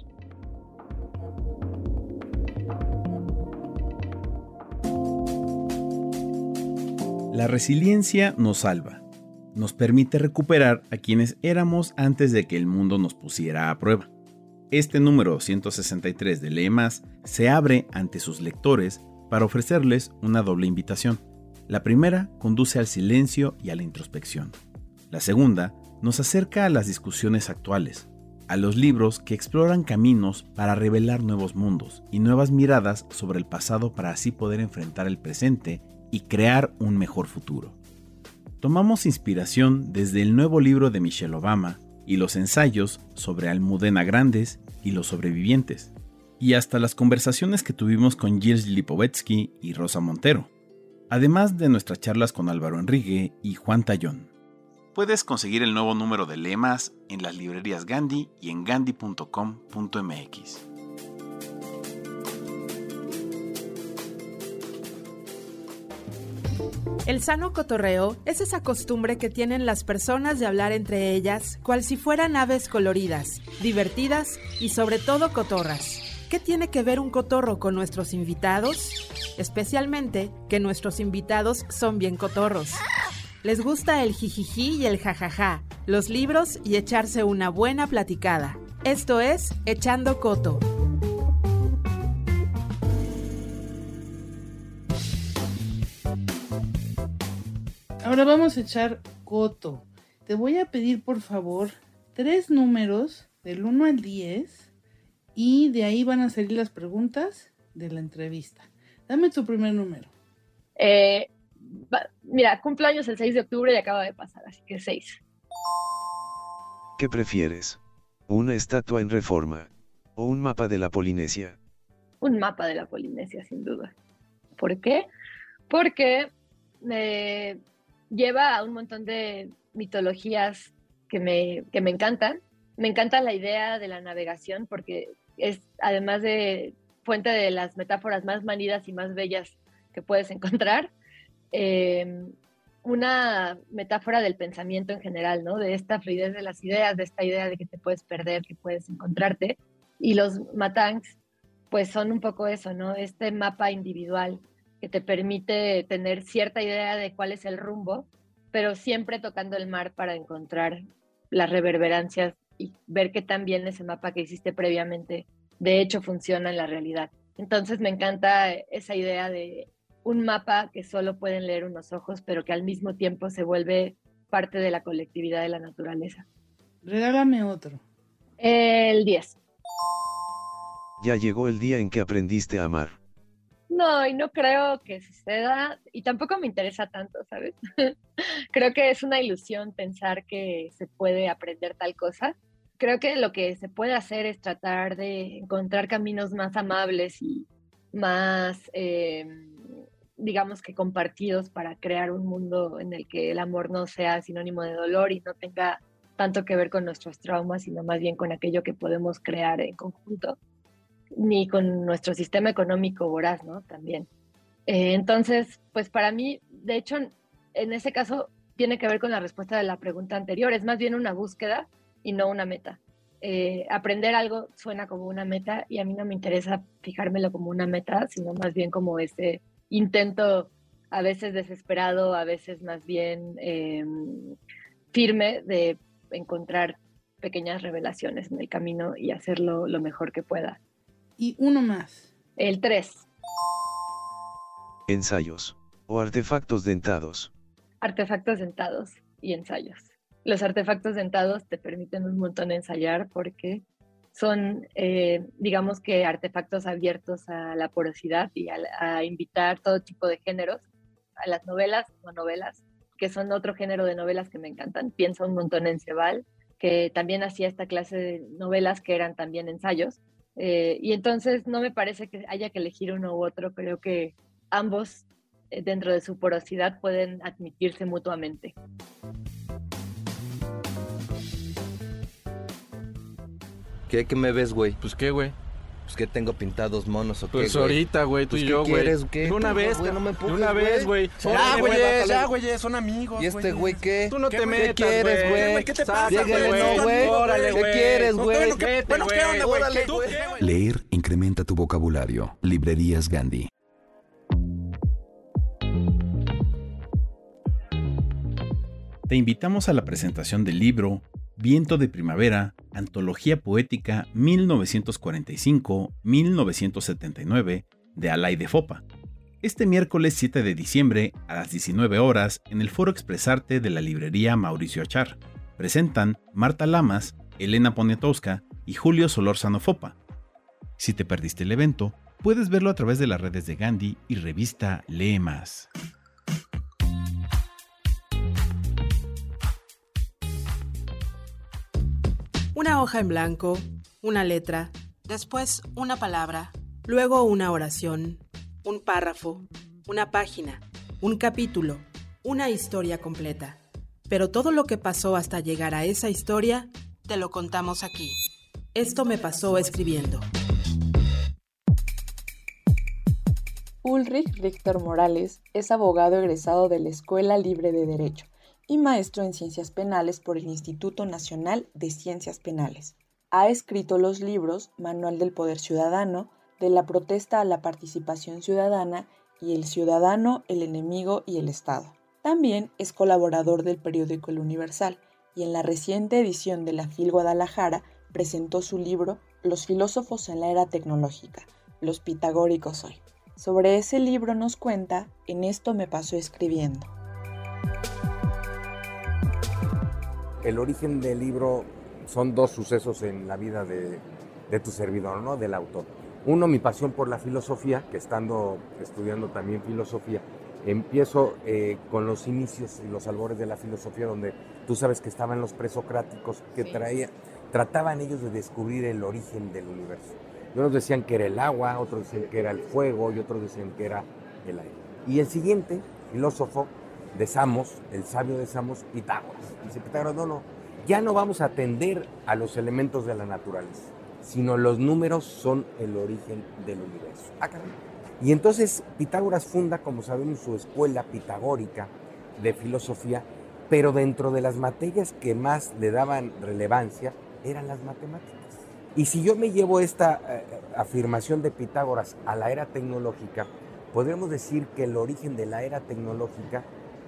La resiliencia nos salva nos permite recuperar a quienes éramos antes de que el mundo nos pusiera a prueba. Este número 163 de Lee Más se abre ante sus lectores para ofrecerles una doble invitación. La primera conduce al silencio y a la introspección. La segunda nos acerca a las discusiones actuales, a los libros que exploran caminos para revelar nuevos mundos y nuevas miradas sobre el pasado para así poder enfrentar el presente y crear un mejor futuro. Tomamos inspiración desde el nuevo libro de Michelle Obama y los ensayos sobre Almudena Grandes y los sobrevivientes, y hasta las conversaciones que tuvimos con Gilles Lipovetsky y Rosa Montero, además de nuestras charlas con Álvaro Enrique y Juan Tallón. Puedes conseguir el nuevo número de lemas en las librerías Gandhi y en gandhi.com.mx. El sano cotorreo es esa costumbre que tienen las personas de hablar entre ellas, cual si fueran aves coloridas, divertidas y sobre todo cotorras. ¿Qué tiene que ver un cotorro con nuestros invitados? Especialmente que nuestros invitados son bien cotorros. Les gusta el jijiji y el jajaja, los libros y echarse una buena platicada. Esto es Echando Coto. Ahora vamos a echar coto. Te voy a pedir por favor tres números del 1 al 10 y de ahí van a salir las preguntas de la entrevista. Dame tu primer número. Eh, mira, cumpleaños el 6 de octubre y acaba de pasar, así que 6. ¿Qué prefieres? ¿Una estatua en reforma? ¿O un mapa de la Polinesia? Un mapa de la Polinesia, sin duda. ¿Por qué? Porque me lleva a un montón de mitologías que me, que me encantan. Me encanta la idea de la navegación porque es, además de fuente de las metáforas más manidas y más bellas que puedes encontrar, eh, una metáfora del pensamiento en general, ¿no? De esta fluidez de las ideas, de esta idea de que te puedes perder, que puedes encontrarte. Y los matangs, pues son un poco eso, ¿no? Este mapa individual que te permite tener cierta idea de cuál es el rumbo, pero siempre tocando el mar para encontrar las reverberancias y ver que también ese mapa que hiciste previamente, de hecho, funciona en la realidad. Entonces me encanta esa idea de un mapa que solo pueden leer unos ojos, pero que al mismo tiempo se vuelve parte de la colectividad de la naturaleza. Regálame otro. El 10. Ya llegó el día en que aprendiste a amar. No, y no creo que suceda, y tampoco me interesa tanto, ¿sabes? creo que es una ilusión pensar que se puede aprender tal cosa. Creo que lo que se puede hacer es tratar de encontrar caminos más amables y más eh, digamos que compartidos para crear un mundo en el que el amor no sea sinónimo de dolor y no tenga tanto que ver con nuestros traumas, sino más bien con aquello que podemos crear en conjunto, ni con nuestro sistema económico voraz, ¿no? También. Eh, entonces, pues para mí, de hecho, en ese caso tiene que ver con la respuesta de la pregunta anterior, es más bien una búsqueda y no una meta. Eh, aprender algo suena como una meta y a mí no me interesa fijármelo como una meta, sino más bien como ese intento a veces desesperado, a veces más bien em, firme de encontrar pequeñas revelaciones en el camino y hacerlo lo mejor que pueda. Y uno más. El 3. Ensayos o artefactos dentados. Artefactos dentados y ensayos. Los artefactos dentados te permiten un montón ensayar porque son, eh, digamos que, artefactos abiertos a la porosidad y a, invitar todo tipo de géneros, a las novelas o novelas, que son otro género de novelas que me encantan. Pienso un montón en Cebal, que también hacía esta clase de novelas que eran también ensayos. Eh, y entonces no me parece que haya que elegir uno u otro, creo que ambos eh, dentro de su porosidad pueden admitirse mutuamente. ¿Qué, qué me ves, güey? Pues qué, güey. Pues que tengo pintados monos o qué, Pues ahorita, güey, tú Pues, y ¿qué yo, güey. quieres, qué? De una Tú, vez, güey, no me de una vez, güey. Ya, Órale, güey, ya, güey, son amigos, ¿Y este güey qué? Tú no te ¿Qué metas, quieres, güey? ¿Qué te pasa, güey? no, güey. Órale, ¿Qué quieres, güey? bueno, ¿qué- ¿qué onda, güey? Órale, ¿Tú güey. qué? Leer incrementa tu vocabulario. Librerías Gandhi. Te invitamos a la presentación del libro Viento de Primavera, Antología Poética 1945-1979 de Alay de Fopa. Este miércoles 7 de diciembre a las 19 horas en el Foro Expresarte de la librería Mauricio Achar. Presentan Marta Lamas Elena Poniatowska y Julio Solórzano Fopa. Si te perdiste el evento, puedes verlo a través de las redes de Gandhi y revista Lee Más. Una hoja en blanco, una letra, después una palabra, luego una oración, un párrafo, una página, un capítulo, una historia completa. Pero todo lo que pasó hasta llegar a esa historia, te lo contamos aquí. Esto me pasó escribiendo. Ulrich Richter Morales es abogado egresado de la Escuela Libre de Derecho y maestro en Ciencias Penales por el Instituto Nacional de Ciencias Penales. Ha escrito los libros Manual del Poder Ciudadano, De la protesta a la participación ciudadana y El ciudadano, el enemigo y el Estado. También es colaborador del periódico El Universal y en la reciente edición de la FIL Guadalajara presentó su libro Los filósofos en la era tecnológica, los pitagóricos hoy. Sobre ese libro nos cuenta En esto me pasó escribiendo. El origen del libro son dos sucesos en la vida de, de tu servidor, ¿no? Del autor. Uno, mi pasión por la filosofía, que estando estudiando también filosofía, empiezo eh, con los inicios y los albores de la filosofía, donde tú sabes que estaban los presocráticos que traía, trataban ellos de descubrir el origen del universo. Y unos decían que era el agua, otros decían que era el fuego y otros decían que era el aire. Y el siguiente filósofo de Samos, el sabio de Samos, Pitágoras. Dice Pitágoras, no, no, ya no vamos a atender a los elementos de la naturaleza, sino los números son el origen del universo. Ah, y entonces Pitágoras funda, como sabemos, su escuela pitagórica de filosofía, pero dentro de las materias que más le daban relevancia eran las matemáticas. Y si yo me llevo esta eh, afirmación de Pitágoras a la era tecnológica, podríamos decir que el origen de la era tecnológica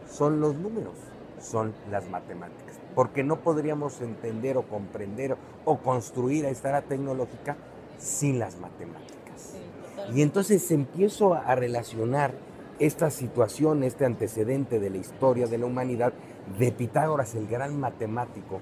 son los números, son las matemáticas. Porque no podríamos entender o comprender o construir esta era tecnológica sin las matemáticas. Y entonces empiezo a relacionar esta situación, este antecedente de la historia de la humanidad, de Pitágoras, el gran matemático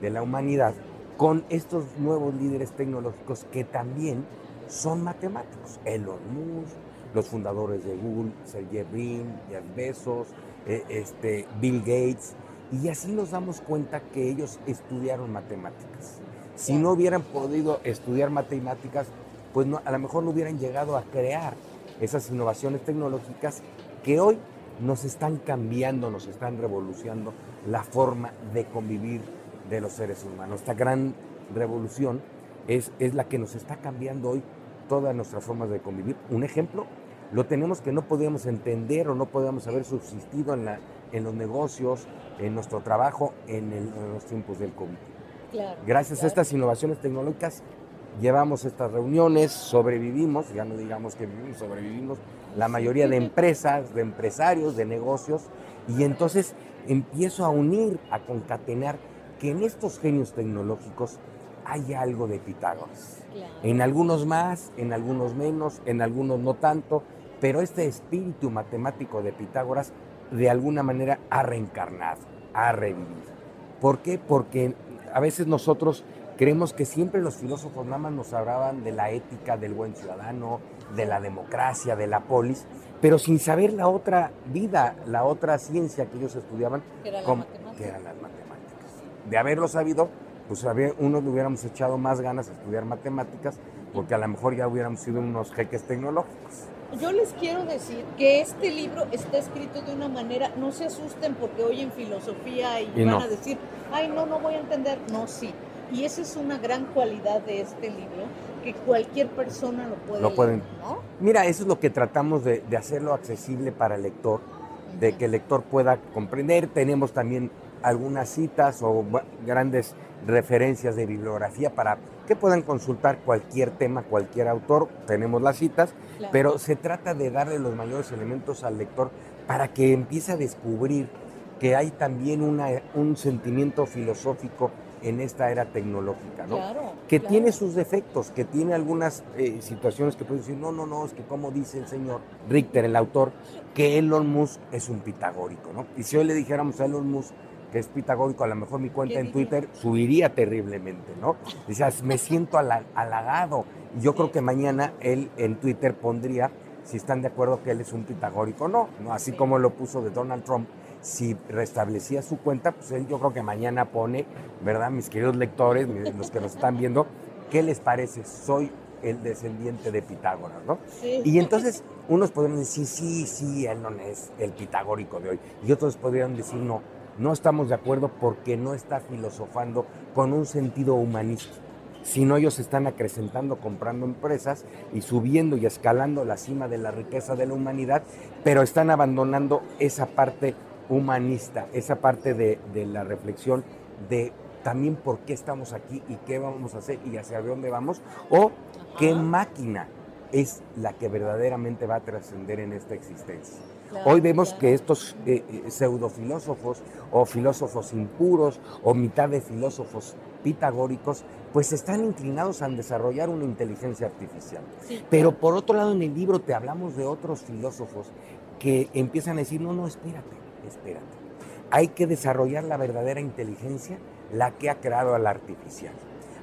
de la humanidad, con estos nuevos líderes tecnológicos que también son matemáticos. Elon Musk, los fundadores de Google, Sergey Brin, Jeff Bezos, eh, este, Bill Gates, y así nos damos cuenta que ellos estudiaron matemáticas. Si no hubieran podido estudiar matemáticas, pues no, a lo mejor no hubieran llegado a crear esas innovaciones tecnológicas que hoy nos están cambiando, nos están revolucionando la forma de convivir de los seres humanos. Esta gran revolución es, es la que nos está cambiando hoy todas nuestras formas de convivir. Un ejemplo, lo tenemos que no podíamos entender o no podíamos haber subsistido en, la, en los negocios, en nuestro trabajo, en, en los tiempos del COVID. Claro, Gracias claro. a estas innovaciones tecnológicas llevamos estas reuniones, sobrevivimos, ya no digamos que vivimos, sobrevivimos, la mayoría de empresas, de empresarios, de negocios, y entonces empiezo a unir, a concatenar que en estos genios tecnológicos hay algo de Pitágoras. En algunos más, en algunos menos, en algunos no tanto, pero este espíritu matemático de Pitágoras de alguna manera ha reencarnado, ha revivido. ¿Por qué? Porque a veces nosotros creemos que siempre los filósofos nada más nos hablaban de la ética del buen ciudadano, de la democracia, de la polis, pero sin saber la otra vida, la otra ciencia que ellos estudiaban, Que era la como- matemática. que eran las matemáticas. De haberlo sabido, pues unos le hubiéramos echado más ganas a estudiar matemáticas, porque a lo mejor ya hubiéramos sido unos jeques tecnológicos. Yo les quiero decir que este libro está escrito de una manera, no se asusten porque oyen filosofía y, Y van no. a decir, ay, no, no voy a entender. No, sí. Y esa es una gran cualidad de este libro, que cualquier persona lo puede Lo leer, pueden. ¿no? Mira, eso es lo que tratamos de, de hacerlo accesible para el lector, de que el lector pueda comprender. Tenemos también algunas citas o grandes referencias de bibliografía para que puedan consultar cualquier tema, cualquier autor. Tenemos las citas, Claro. pero se trata de darle los mayores elementos al lector para que empiece a descubrir que hay también una- un sentimiento filosófico en esta era tecnológica, ¿no? Claro, que claro. tiene sus defectos, que tiene algunas eh, situaciones que puede decir, no, no, no, es que como dice el señor Richter, el autor, que Elon Musk es un pitagórico, ¿no? Y si hoy le dijéramos a Elon Musk que es pitagórico, a lo mejor mi cuenta ¿Qué en? Twitter subiría terriblemente, ¿no? Dices, me siento hala- halagado. Y yo creo que mañana él en Twitter pondría si están de acuerdo que él es un pitagórico o no, ¿no? Así como lo puso de Donald Trump. Si restablecía su cuenta, pues él yo creo que mañana pone, ¿verdad? Mis queridos lectores, los que nos están viendo, ¿qué les parece? Soy el descendiente de Pitágoras, ¿no? Sí. Y entonces unos podrían decir, sí, sí, él no es el pitagórico de hoy. Y otros podrían decir, no, no estamos de acuerdo porque no está filosofando con un sentido humanista. Sino ellos están acrecentando, comprando empresas y subiendo y escalando la cima de la riqueza de la humanidad, pero están abandonando esa parte humanista, esa parte de, de la reflexión de también por qué estamos aquí y qué vamos a hacer y hacia dónde vamos, o qué máquina es la que verdaderamente va a trascender en esta existencia. Claro, Hoy vemos claro. que estos eh, eh, pseudofilósofos o filósofos impuros o mitad de filósofos pitagóricos, pues están inclinados a desarrollar una inteligencia artificial. Sí, Pero por otro lado, en el libro te hablamos de otros filósofos que empiezan a decir, no, no, espérate, espérate. Hay que desarrollar la verdadera inteligencia, la que ha creado a la artificial.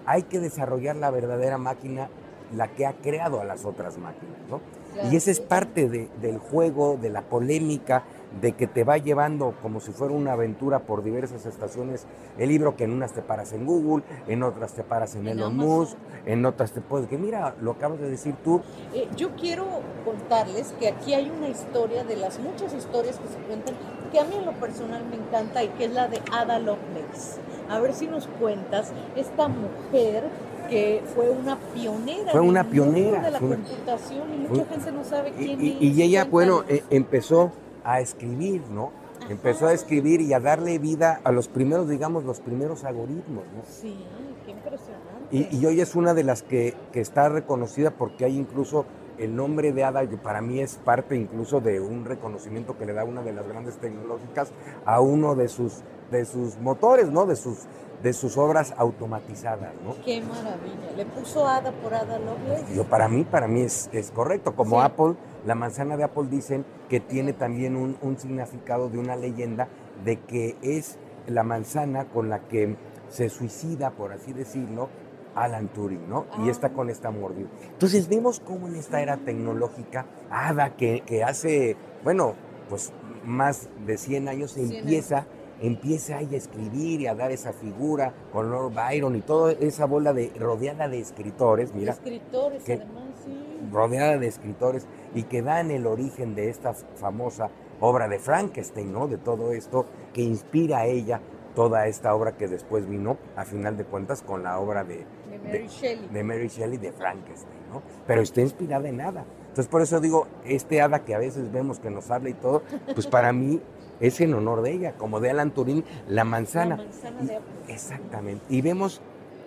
Hay que desarrollar la verdadera máquina, la que ha creado a las otras máquinas, ¿no? Claro, y esa es parte de- del juego, de la polémica, de que te va llevando como si fuera una aventura por diversas estaciones. El libro que en unas te paras en Google, en otras te paras en, En Elon. Musk, en otras te puedes... Que mira, lo acabas de decir tú, Eh, yo quiero contarles que aquí hay una historia de las muchas historias que se cuentan que a mí en lo personal me encanta y que es la de Ada Lovelace. A ver si nos cuentas esta mujer que fue una pionera. Fue una pionera, de la una- computación y mucha fue- gente no sabe quién y- ella, bueno, eh, empezó a escribir, ¿no? Empezó a escribir y a darle vida a los primeros, digamos, los primeros algoritmos, ¿no? Sí, qué impresionante. Y, y hoy es una de las que, que está reconocida porque hay incluso el nombre de Ada, que para mí es parte incluso de un reconocimiento que le da una de las grandes tecnológicas a uno de sus, de sus motores, ¿no? De sus, de sus obras automatizadas, ¿no? Qué maravilla. Le puso Ada por Ada Lovelace. Yo, para mí, para mí es, es correcto. Como Sí. Apple, la manzana de Apple dicen que tiene también un, un significado de una leyenda de que es la manzana con la que se suicida, por así decirlo, Alan Turing, ¿no? Y está con esta mordida. Entonces vemos cómo en esta era tecnológica, Ada, que, que hace, bueno, pues más de 100 años 100 empieza, empieza ahí a escribir y a dar esa figura con Lord Byron y toda esa bola de rodeada de escritores, mira, Escritores, que- además, sí. rodeada de escritores y que dan el origen de esta famosa obra de Frankenstein, ¿no? De todo esto que inspira a ella toda esta obra que después vino, a final de cuentas, con la obra de, De Mary Shelley. de Mary Shelley de Frankenstein, ¿no? Pero está inspirada en nada. Entonces, por eso digo, este hada que a veces vemos que nos habla y todo, pues para mí es en honor de ella, como de Alan Turing, la manzana. La manzana de Apple. Exactamente. Y vemos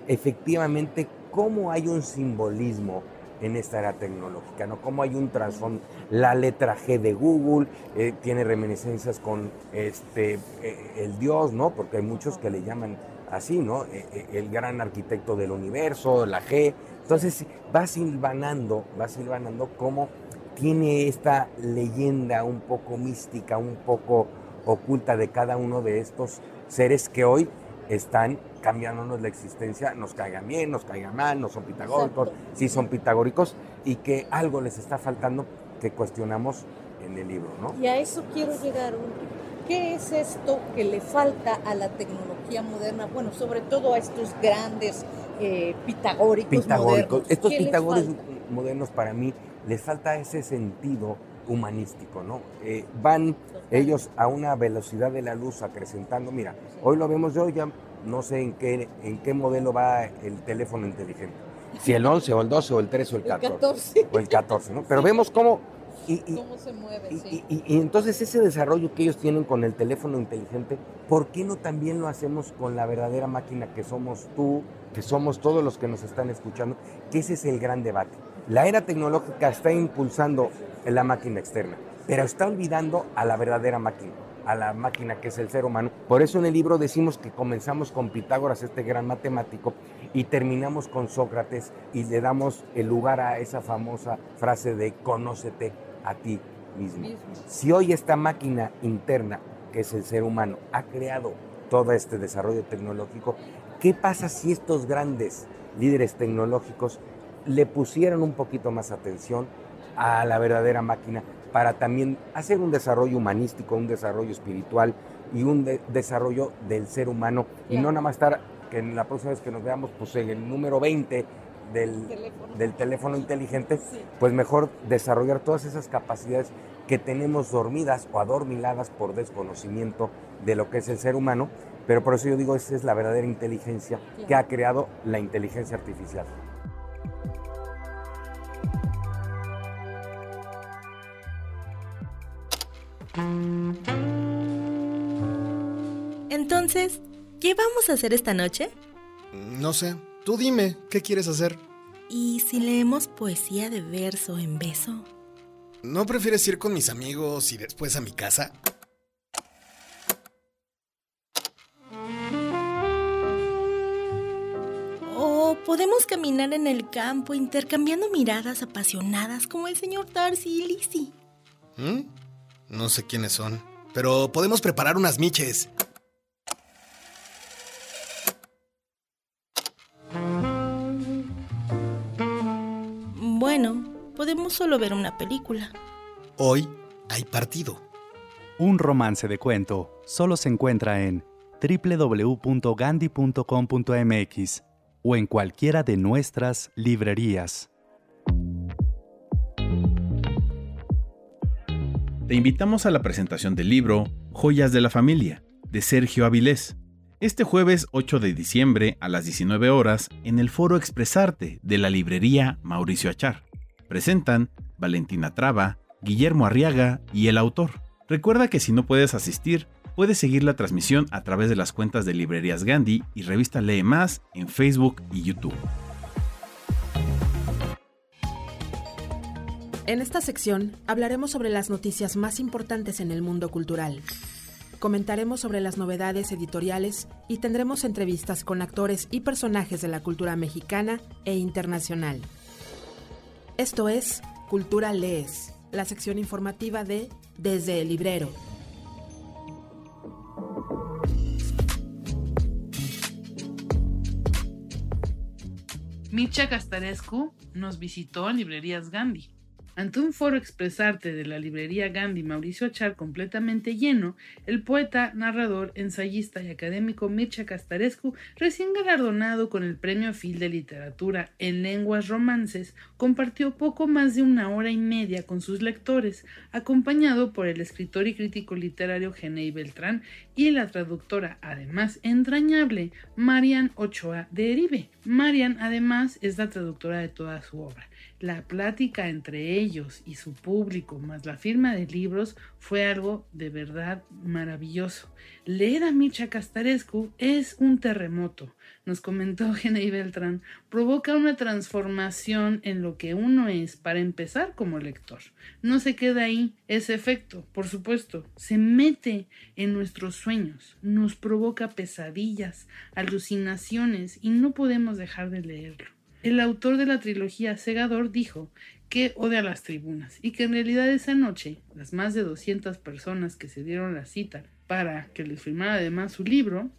efectivamente cómo hay un simbolismo en esta era tecnológica, ¿no? Cómo hay un trasfondo. La letra G de Google eh, tiene reminiscencias con este eh, el Dios, ¿no? Porque hay muchos que le llaman así, ¿no? Eh, el gran arquitecto del universo, la G. Entonces va silvanando, va silvanando cómo tiene esta leyenda un poco mística, un poco oculta de cada uno de estos seres que hoy están cambiándonos la existencia, nos caigan bien, nos caigan mal, no son pitagóricos, Exacto. sí son pitagóricos, y que algo les está faltando que cuestionamos en el libro, ¿no? Y a eso quiero llegar. ¿Qué es esto que le falta a la tecnología moderna? Bueno, sobre todo a estos grandes eh, pitagóricos, Pitagóricos. modernos. Estos ¿Qué les pitagóricos modernos para mí les falta ese sentido humanístico, ¿no? Eh, van ellos a una velocidad de la luz acrecentando. Mira, hoy lo vemos yo ya no sé en qué en qué modelo va el teléfono inteligente. Si el 11 o el 12 o el 13 o el El 14. 14. O el 14, ¿no? Pero vemos cómo y, y- ¿Cómo se mueve? sí. y entonces ese desarrollo que ellos tienen con el teléfono inteligente, ¿por qué no también lo hacemos con la verdadera máquina que somos tú, que somos todos los que nos están escuchando? Que ese es el gran debate. La era tecnológica está impulsando la máquina externa, pero está olvidando a la verdadera máquina, a la máquina que es el ser humano. Por eso en el libro decimos que comenzamos con Pitágoras, este gran matemático, y terminamos con Sócrates y le damos el lugar a esa famosa frase de conócete a ti. Mismo. Si hoy esta máquina interna, que es el ser humano, ha creado todo este desarrollo tecnológico. ¿Qué pasa si estos grandes líderes tecnológicos le pusieran un poquito más atención a la verdadera máquina para también hacer un desarrollo humanístico, un desarrollo espiritual y un de- desarrollo del ser humano. Y no nada más estar que en la próxima vez que nos veamos pues en el número 20 del Teléfono. del teléfono inteligente, pues mejor desarrollar todas esas capacidades que tenemos dormidas o adormiladas por desconocimiento de lo que es el ser humano, pero por eso yo digo, esa es la verdadera inteligencia que ha creado la inteligencia artificial. Entonces, ¿qué vamos a hacer esta noche? No sé. Tú dime, ¿qué quieres hacer? ¿Y si leemos poesía de verso en beso? ¿No prefieres ir con mis amigos y después a mi casa? ¿O podemos caminar en el campo intercambiando miradas apasionadas como el señor Darcy y Lizzie? ¿Mm? No sé quiénes son, pero podemos preparar unas miches. Bueno, podemos solo ver una película. Hoy hay partido. Un romance de cuento solo se encuentra en www.gandhi.com.mx o en cualquiera de nuestras librerías. Te invitamos a la presentación del libro Joyas de la Familia, de Sergio Avilés, este jueves 8 de diciembre a las 19 horas en el Foro Expresarte de la librería Mauricio Achar. Presentan Valentina Traba, Guillermo Arriaga y el autor. Recuerda que si no puedes asistir, puedes seguir la transmisión a través de las cuentas de Librerías Gandhi y Revista Lee Más en Facebook y YouTube. En esta sección hablaremos sobre las noticias más importantes en el mundo cultural. Comentaremos sobre las novedades editoriales y tendremos entrevistas con actores y personajes de la cultura mexicana e internacional. Esto es Cultura Lees, la sección informativa de Desde el Librero. Mircha Castarescu nos visitó en Librerías Gandhi. Ante un foro expresarte de la librería Gandhi Mauricio Achar completamente lleno, el poeta, narrador, ensayista y académico Mircha Castarescu, recién galardonado con el Premio Phil de Literatura en Lenguas Romances, compartió poco más de una hora y media con sus lectores, acompañado por el escritor y crítico literario Genei Beltrán y la traductora, además entrañable, Marian Ochoa de Eribe. Marian, además, es la traductora de toda su obra. La plática entre ellos y su público, más la firma de libros, fue algo de verdad maravilloso. Leer a Mircha Castarescu es un terremoto, nos comentó Genei Beltrán, provoca una transformación en lo que uno es para empezar como lector. No se queda ahí ese efecto, por supuesto, se mete en nuestros sueños, nos provoca pesadillas, alucinaciones y no podemos dejar de leerlo. El autor de la trilogía Segador dijo que odia las tribunas y que en realidad esa noche las más de 200 personas que se dieron la cita para que les firmara además su libro,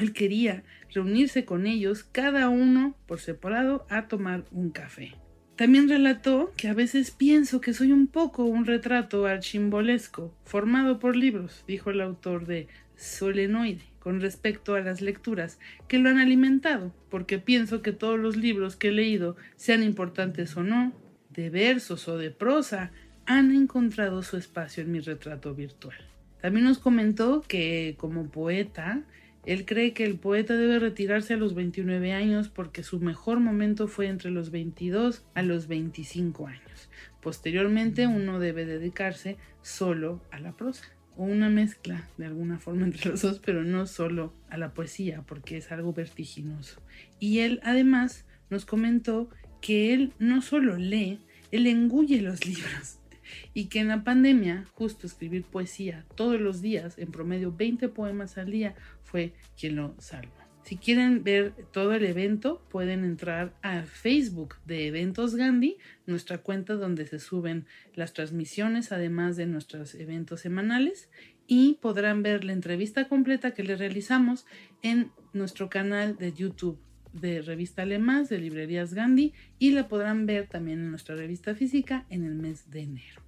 él quería reunirse con ellos cada uno por separado a tomar un café. También relató que a veces pienso que soy un poco un retrato archimbolesco, formado por libros, dijo el autor de Solenoide, con respecto a las lecturas que lo han alimentado, porque pienso que todos los libros que he leído, sean importantes o no, de versos o de prosa, han encontrado su espacio en mi retrato virtual. También nos comentó que como poeta, él cree que el poeta debe retirarse a los 29 años porque su mejor momento fue entre los 22 a los 25 años. Posteriormente uno debe dedicarse solo a la prosa o una mezcla de alguna forma entre los dos, pero no solo a la poesía porque es algo vertiginoso. Y él además nos comentó que él no solo lee, él engulle los libros y que en la pandemia justo escribir poesía todos los días, en promedio 20 poemas al día, fue quien lo salvó. Si quieren ver todo el evento, pueden entrar a Facebook de Eventos Gandhi, nuestra cuenta donde se suben las transmisiones, además de nuestros eventos semanales. y podrán ver la entrevista completa que le realizamos en nuestro canal de YouTube de Revista Alemás de Librerías Gandhi y la podrán ver también en nuestra revista física en el mes de enero.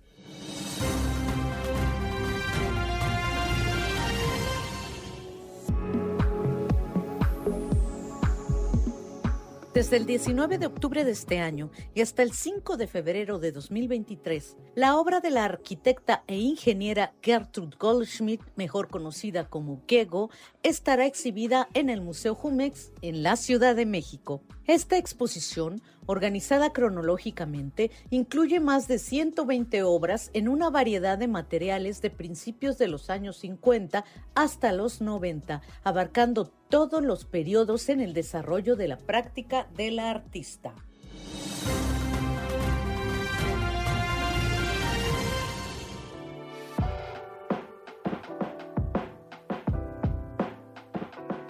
Desde el 19 de octubre de este año y hasta el 5 de febrero de 2023, la obra de la arquitecta e ingeniera Gertrude Goldschmidt, mejor conocida como Gego, estará exhibida en el Museo Jumex en la Ciudad de México. Esta exposición, organizada cronológicamente, incluye más de 120 obras en una variedad de materiales de principios de los años 50 hasta los 90, abarcando todos los periodos en el desarrollo de la práctica de la artista.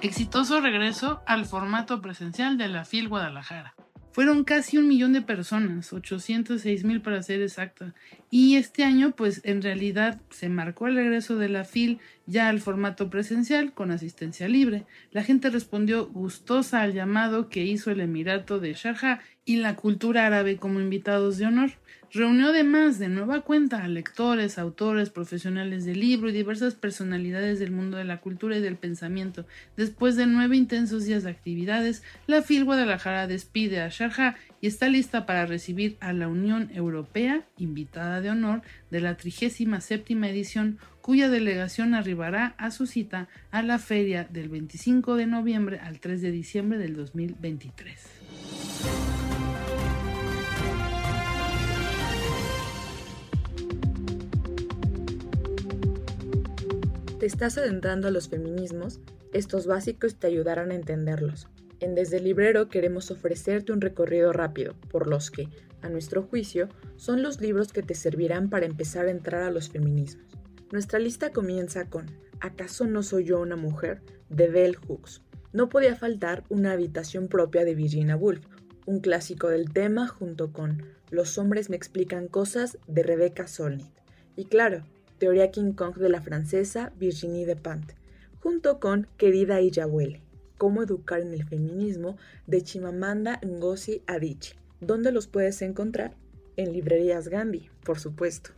Exitoso regreso al formato presencial de la FIL Guadalajara. Fueron casi un millón de personas, 806 mil para ser exacta. Y este año, pues en realidad se marcó el regreso de la FIL ya al formato presencial con asistencia libre. La gente respondió gustosa al llamado que hizo el Emirato de Sharjah y la cultura árabe como invitados de honor. Reunió además de nueva cuenta a lectores, autores, profesionales del libro y diversas personalidades del mundo de la cultura y del pensamiento. Después de nueve intensos días de actividades, la FIL Guadalajara despide a Sharjah y está lista para recibir a la Unión Europea, invitada de honor de la 37 edición, cuya delegación arribará a su cita a la feria del 25 de noviembre al 3 de diciembre del 2023. te estás adentrando a los feminismos, estos básicos te ayudarán a entenderlos. En Desde el Librero queremos ofrecerte un recorrido rápido por los que, a nuestro juicio, son los libros que te servirán para empezar a entrar a los feminismos. Nuestra lista comienza con ¿Acaso no soy yo una mujer? de Bell Hooks. No podía faltar una habitación propia de Virginia Woolf, un clásico del tema junto con Los hombres me explican cosas de Rebecca Solnit. Y claro, Teoría King Kong de la francesa Virginie Despentes, junto con Querida Iyabuele, Cómo educar en el feminismo de Chimamanda Ngozi Adichie. ¿Dónde los puedes encontrar? En librerías Gandhi, por supuesto.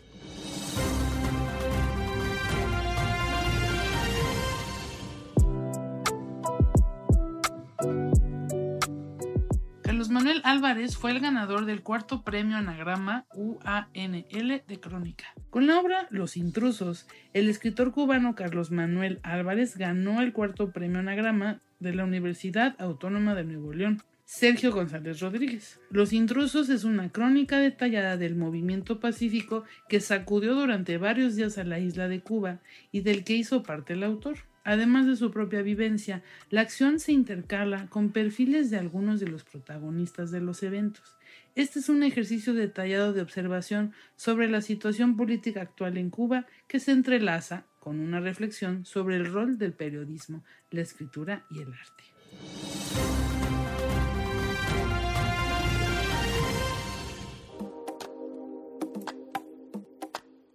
Manuel Álvarez fue el ganador del cuarto premio Anagrama UANL de Crónica. Con la obra Los Intrusos, el escritor cubano Carlos Manuel Álvarez ganó el cuarto premio Anagrama de la Universidad Autónoma de Nuevo León. Sergio González Rodríguez. Los Intrusos es una crónica detallada del movimiento pacífico que sacudió durante varios días a la isla de Cuba y del que hizo parte el autor. Además de su propia vivencia, la acción se intercala con perfiles de algunos de los protagonistas de los eventos. Este es un ejercicio detallado de observación sobre la situación política actual en Cuba que se entrelaza con una reflexión sobre el rol del periodismo, la escritura y el arte.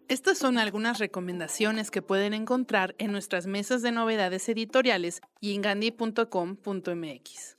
Estas son algunas recomendaciones que pueden encontrar en nuestras mesas de novedades editoriales y en gandhi.com.mx.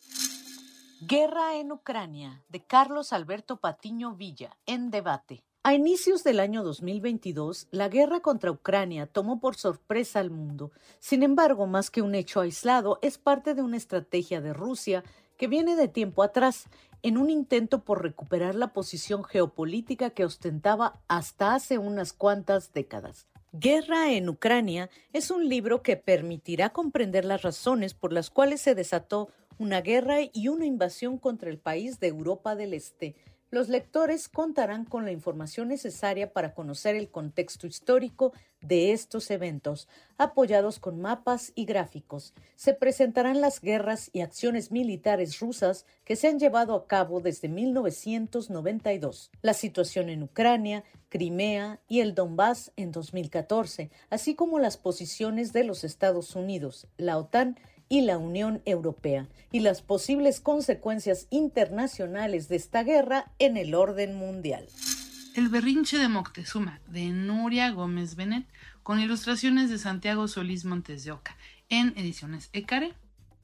Guerra en Ucrania, de Carlos Alberto Patiño Villa, en debate. A inicios del año 2022, la guerra contra Ucrania tomó por sorpresa al mundo. Sin embargo, más que un hecho aislado, es parte de una estrategia de Rusia que viene de tiempo atrás en un intento por recuperar la posición geopolítica que ostentaba hasta hace unas cuantas décadas. Guerra en Ucrania es un libro que permitirá comprender las razones por las cuales se desató una guerra y una invasión contra el país de Europa del Este, los lectores contarán con la información necesaria para conocer el contexto histórico de estos eventos, apoyados con mapas y gráficos. Se presentarán las guerras y acciones militares rusas que se han llevado a cabo desde 1992, la situación en Ucrania, Crimea y el Donbass en 2014, así como las posiciones de los Estados Unidos, la OTAN y la Unión Europea y las posibles consecuencias internacionales de esta guerra en el orden mundial. El berrinche de Moctezuma, de Nuria Gómez Benet, con ilustraciones de Santiago Solís Montes de Oca, en ediciones Ecare.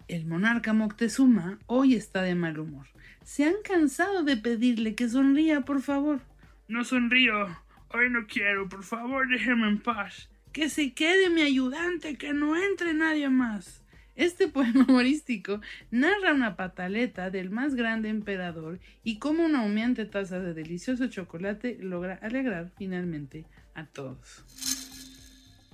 El monarca Moctezuma hoy está de mal humor. Se han cansado de pedirle que sonría, por favor. No sonrío. Hoy no quiero. Por favor, déjeme en paz. Que se quede mi ayudante, que no entre nadie más. Este poema humorístico narra una pataleta del más grande emperador y cómo una humeante taza de delicioso chocolate logra alegrar finalmente a todos.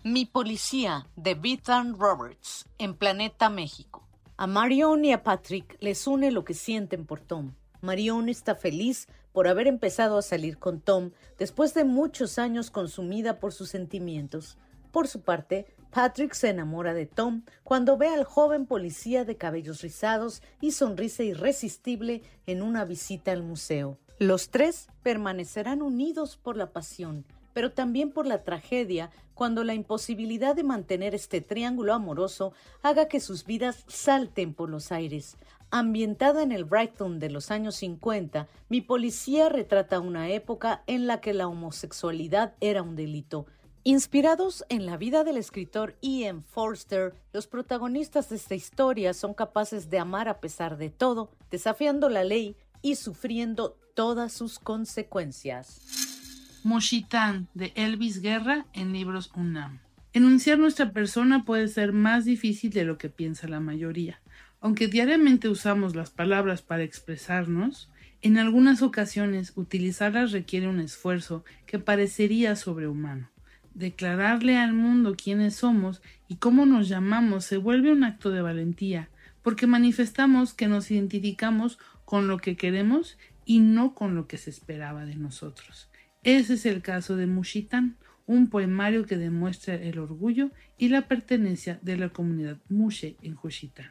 Mi policía de Ethan Roberts en Planeta México. A Marion y a Patrick les une lo que sienten por Tom. Marion está feliz por haber empezado a salir con Tom después de muchos años consumida por sus sentimientos. Por su parte, Patrick se enamora de Tom cuando ve al joven policía de cabellos rizados y sonrisa irresistible en una visita al museo. Los tres permanecerán unidos por la pasión, pero también por la tragedia cuando la imposibilidad de mantener este triángulo amoroso haga que sus vidas salten por los aires. Ambientada en el Brighton de los años 50, mi policía retrata una época en la que la homosexualidad era un delito. Inspirados en la vida del escritor Ian Forster, los protagonistas de esta historia son capaces de amar a pesar de todo, desafiando la ley y sufriendo todas sus consecuencias. Moshitán de Elvis Guerra en libros UNAM. Enunciar nuestra persona puede ser más difícil de lo que piensa la mayoría. Aunque diariamente usamos las palabras para expresarnos, en algunas ocasiones utilizarlas requiere un esfuerzo que parecería sobrehumano. Declararle al mundo quiénes somos y cómo nos llamamos se vuelve un acto de valentía, porque manifestamos que nos identificamos con lo que queremos y no con lo que se esperaba de nosotros. Ese es el caso de Mushitan, un poemario que demuestra el orgullo y la pertenencia de la comunidad Mushe en Juchitán.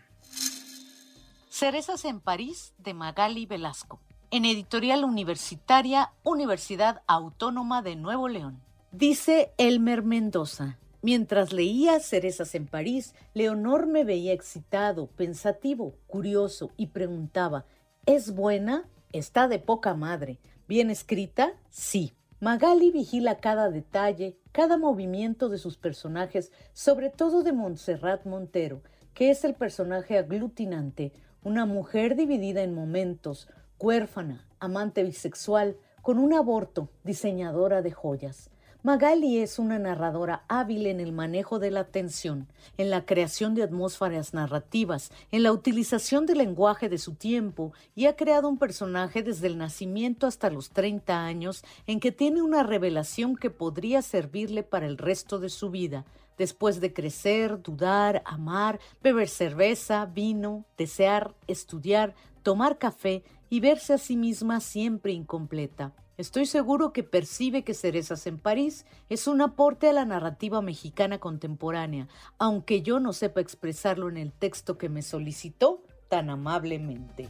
Cerezas en París de Magali Velasco, en editorial universitaria Universidad Autónoma de Nuevo León. Dice Elmer Mendoza. Mientras leía Cerezas en París, Leonor me veía excitado, pensativo, curioso y preguntaba, ¿es buena? Está de poca madre. ¿Bien escrita? Sí. Magali vigila cada detalle, cada movimiento de sus personajes, sobre todo de Montserrat Montero, que es el personaje aglutinante, una mujer dividida en momentos, huérfana, amante bisexual, con un aborto, diseñadora de joyas. Magali es una narradora hábil en el manejo de la atención, en la creación de atmósferas narrativas, en la utilización del lenguaje de su tiempo y ha creado un personaje desde el nacimiento hasta los 30 años en que tiene una revelación que podría servirle para el resto de su vida, después de crecer, dudar, amar, beber cerveza, vino, desear, estudiar, tomar café y verse a sí misma siempre incompleta. Estoy seguro que percibe que Cerezas en París es un aporte a la narrativa mexicana contemporánea, aunque yo no sepa expresarlo en el texto que me solicitó tan amablemente.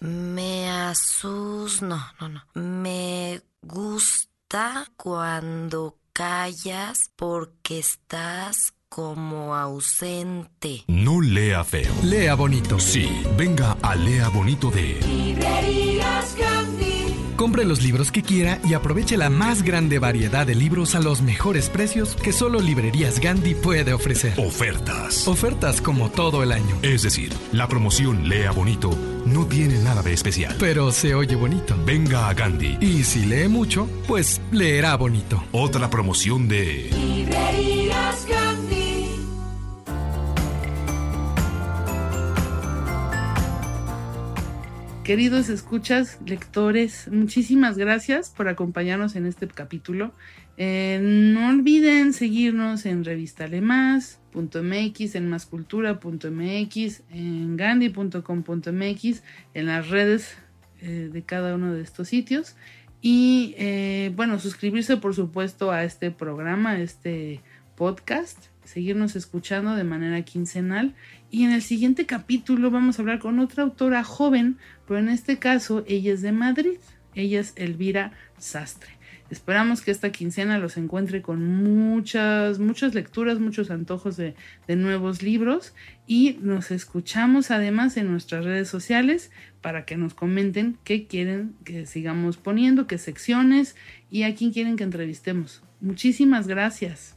Me asus... No, no, no. Me gusta cuando callas porque estás como ausente. No lea feo. Lea bonito. Sí, venga a Lea Bonito de Librerías Gandhi. Compre los libros que quiera y aproveche la más grande variedad de libros a los mejores precios que solo Librerías Gandhi puede ofrecer. Ofertas. Ofertas como todo el año. Es decir, la promoción Lea Bonito no tiene nada de especial. Pero se oye bonito. Venga a Gandhi. Y si lee mucho, pues leerá bonito. Otra promoción de Librerías Gandhi. Queridos escuchas, lectores, muchísimas gracias por acompañarnos en este capítulo. Eh, no olviden seguirnos en revistalemás.mx, en mascultura.mx, en gandhi.com.mx, en las redes eh, de cada uno de estos sitios. Y eh, bueno, suscribirse por supuesto a este programa, a este podcast, seguirnos escuchando de manera quincenal. Y en el siguiente capítulo vamos a hablar con otra autora joven, pero en este caso ella es de Madrid, ella es Elvira Sastre. Esperamos que esta quincena los encuentre con muchas, muchas lecturas, muchos antojos de, de nuevos libros y nos escuchamos además en nuestras redes sociales para que nos comenten qué quieren que sigamos poniendo, qué secciones y a quién quieren que entrevistemos. Muchísimas gracias.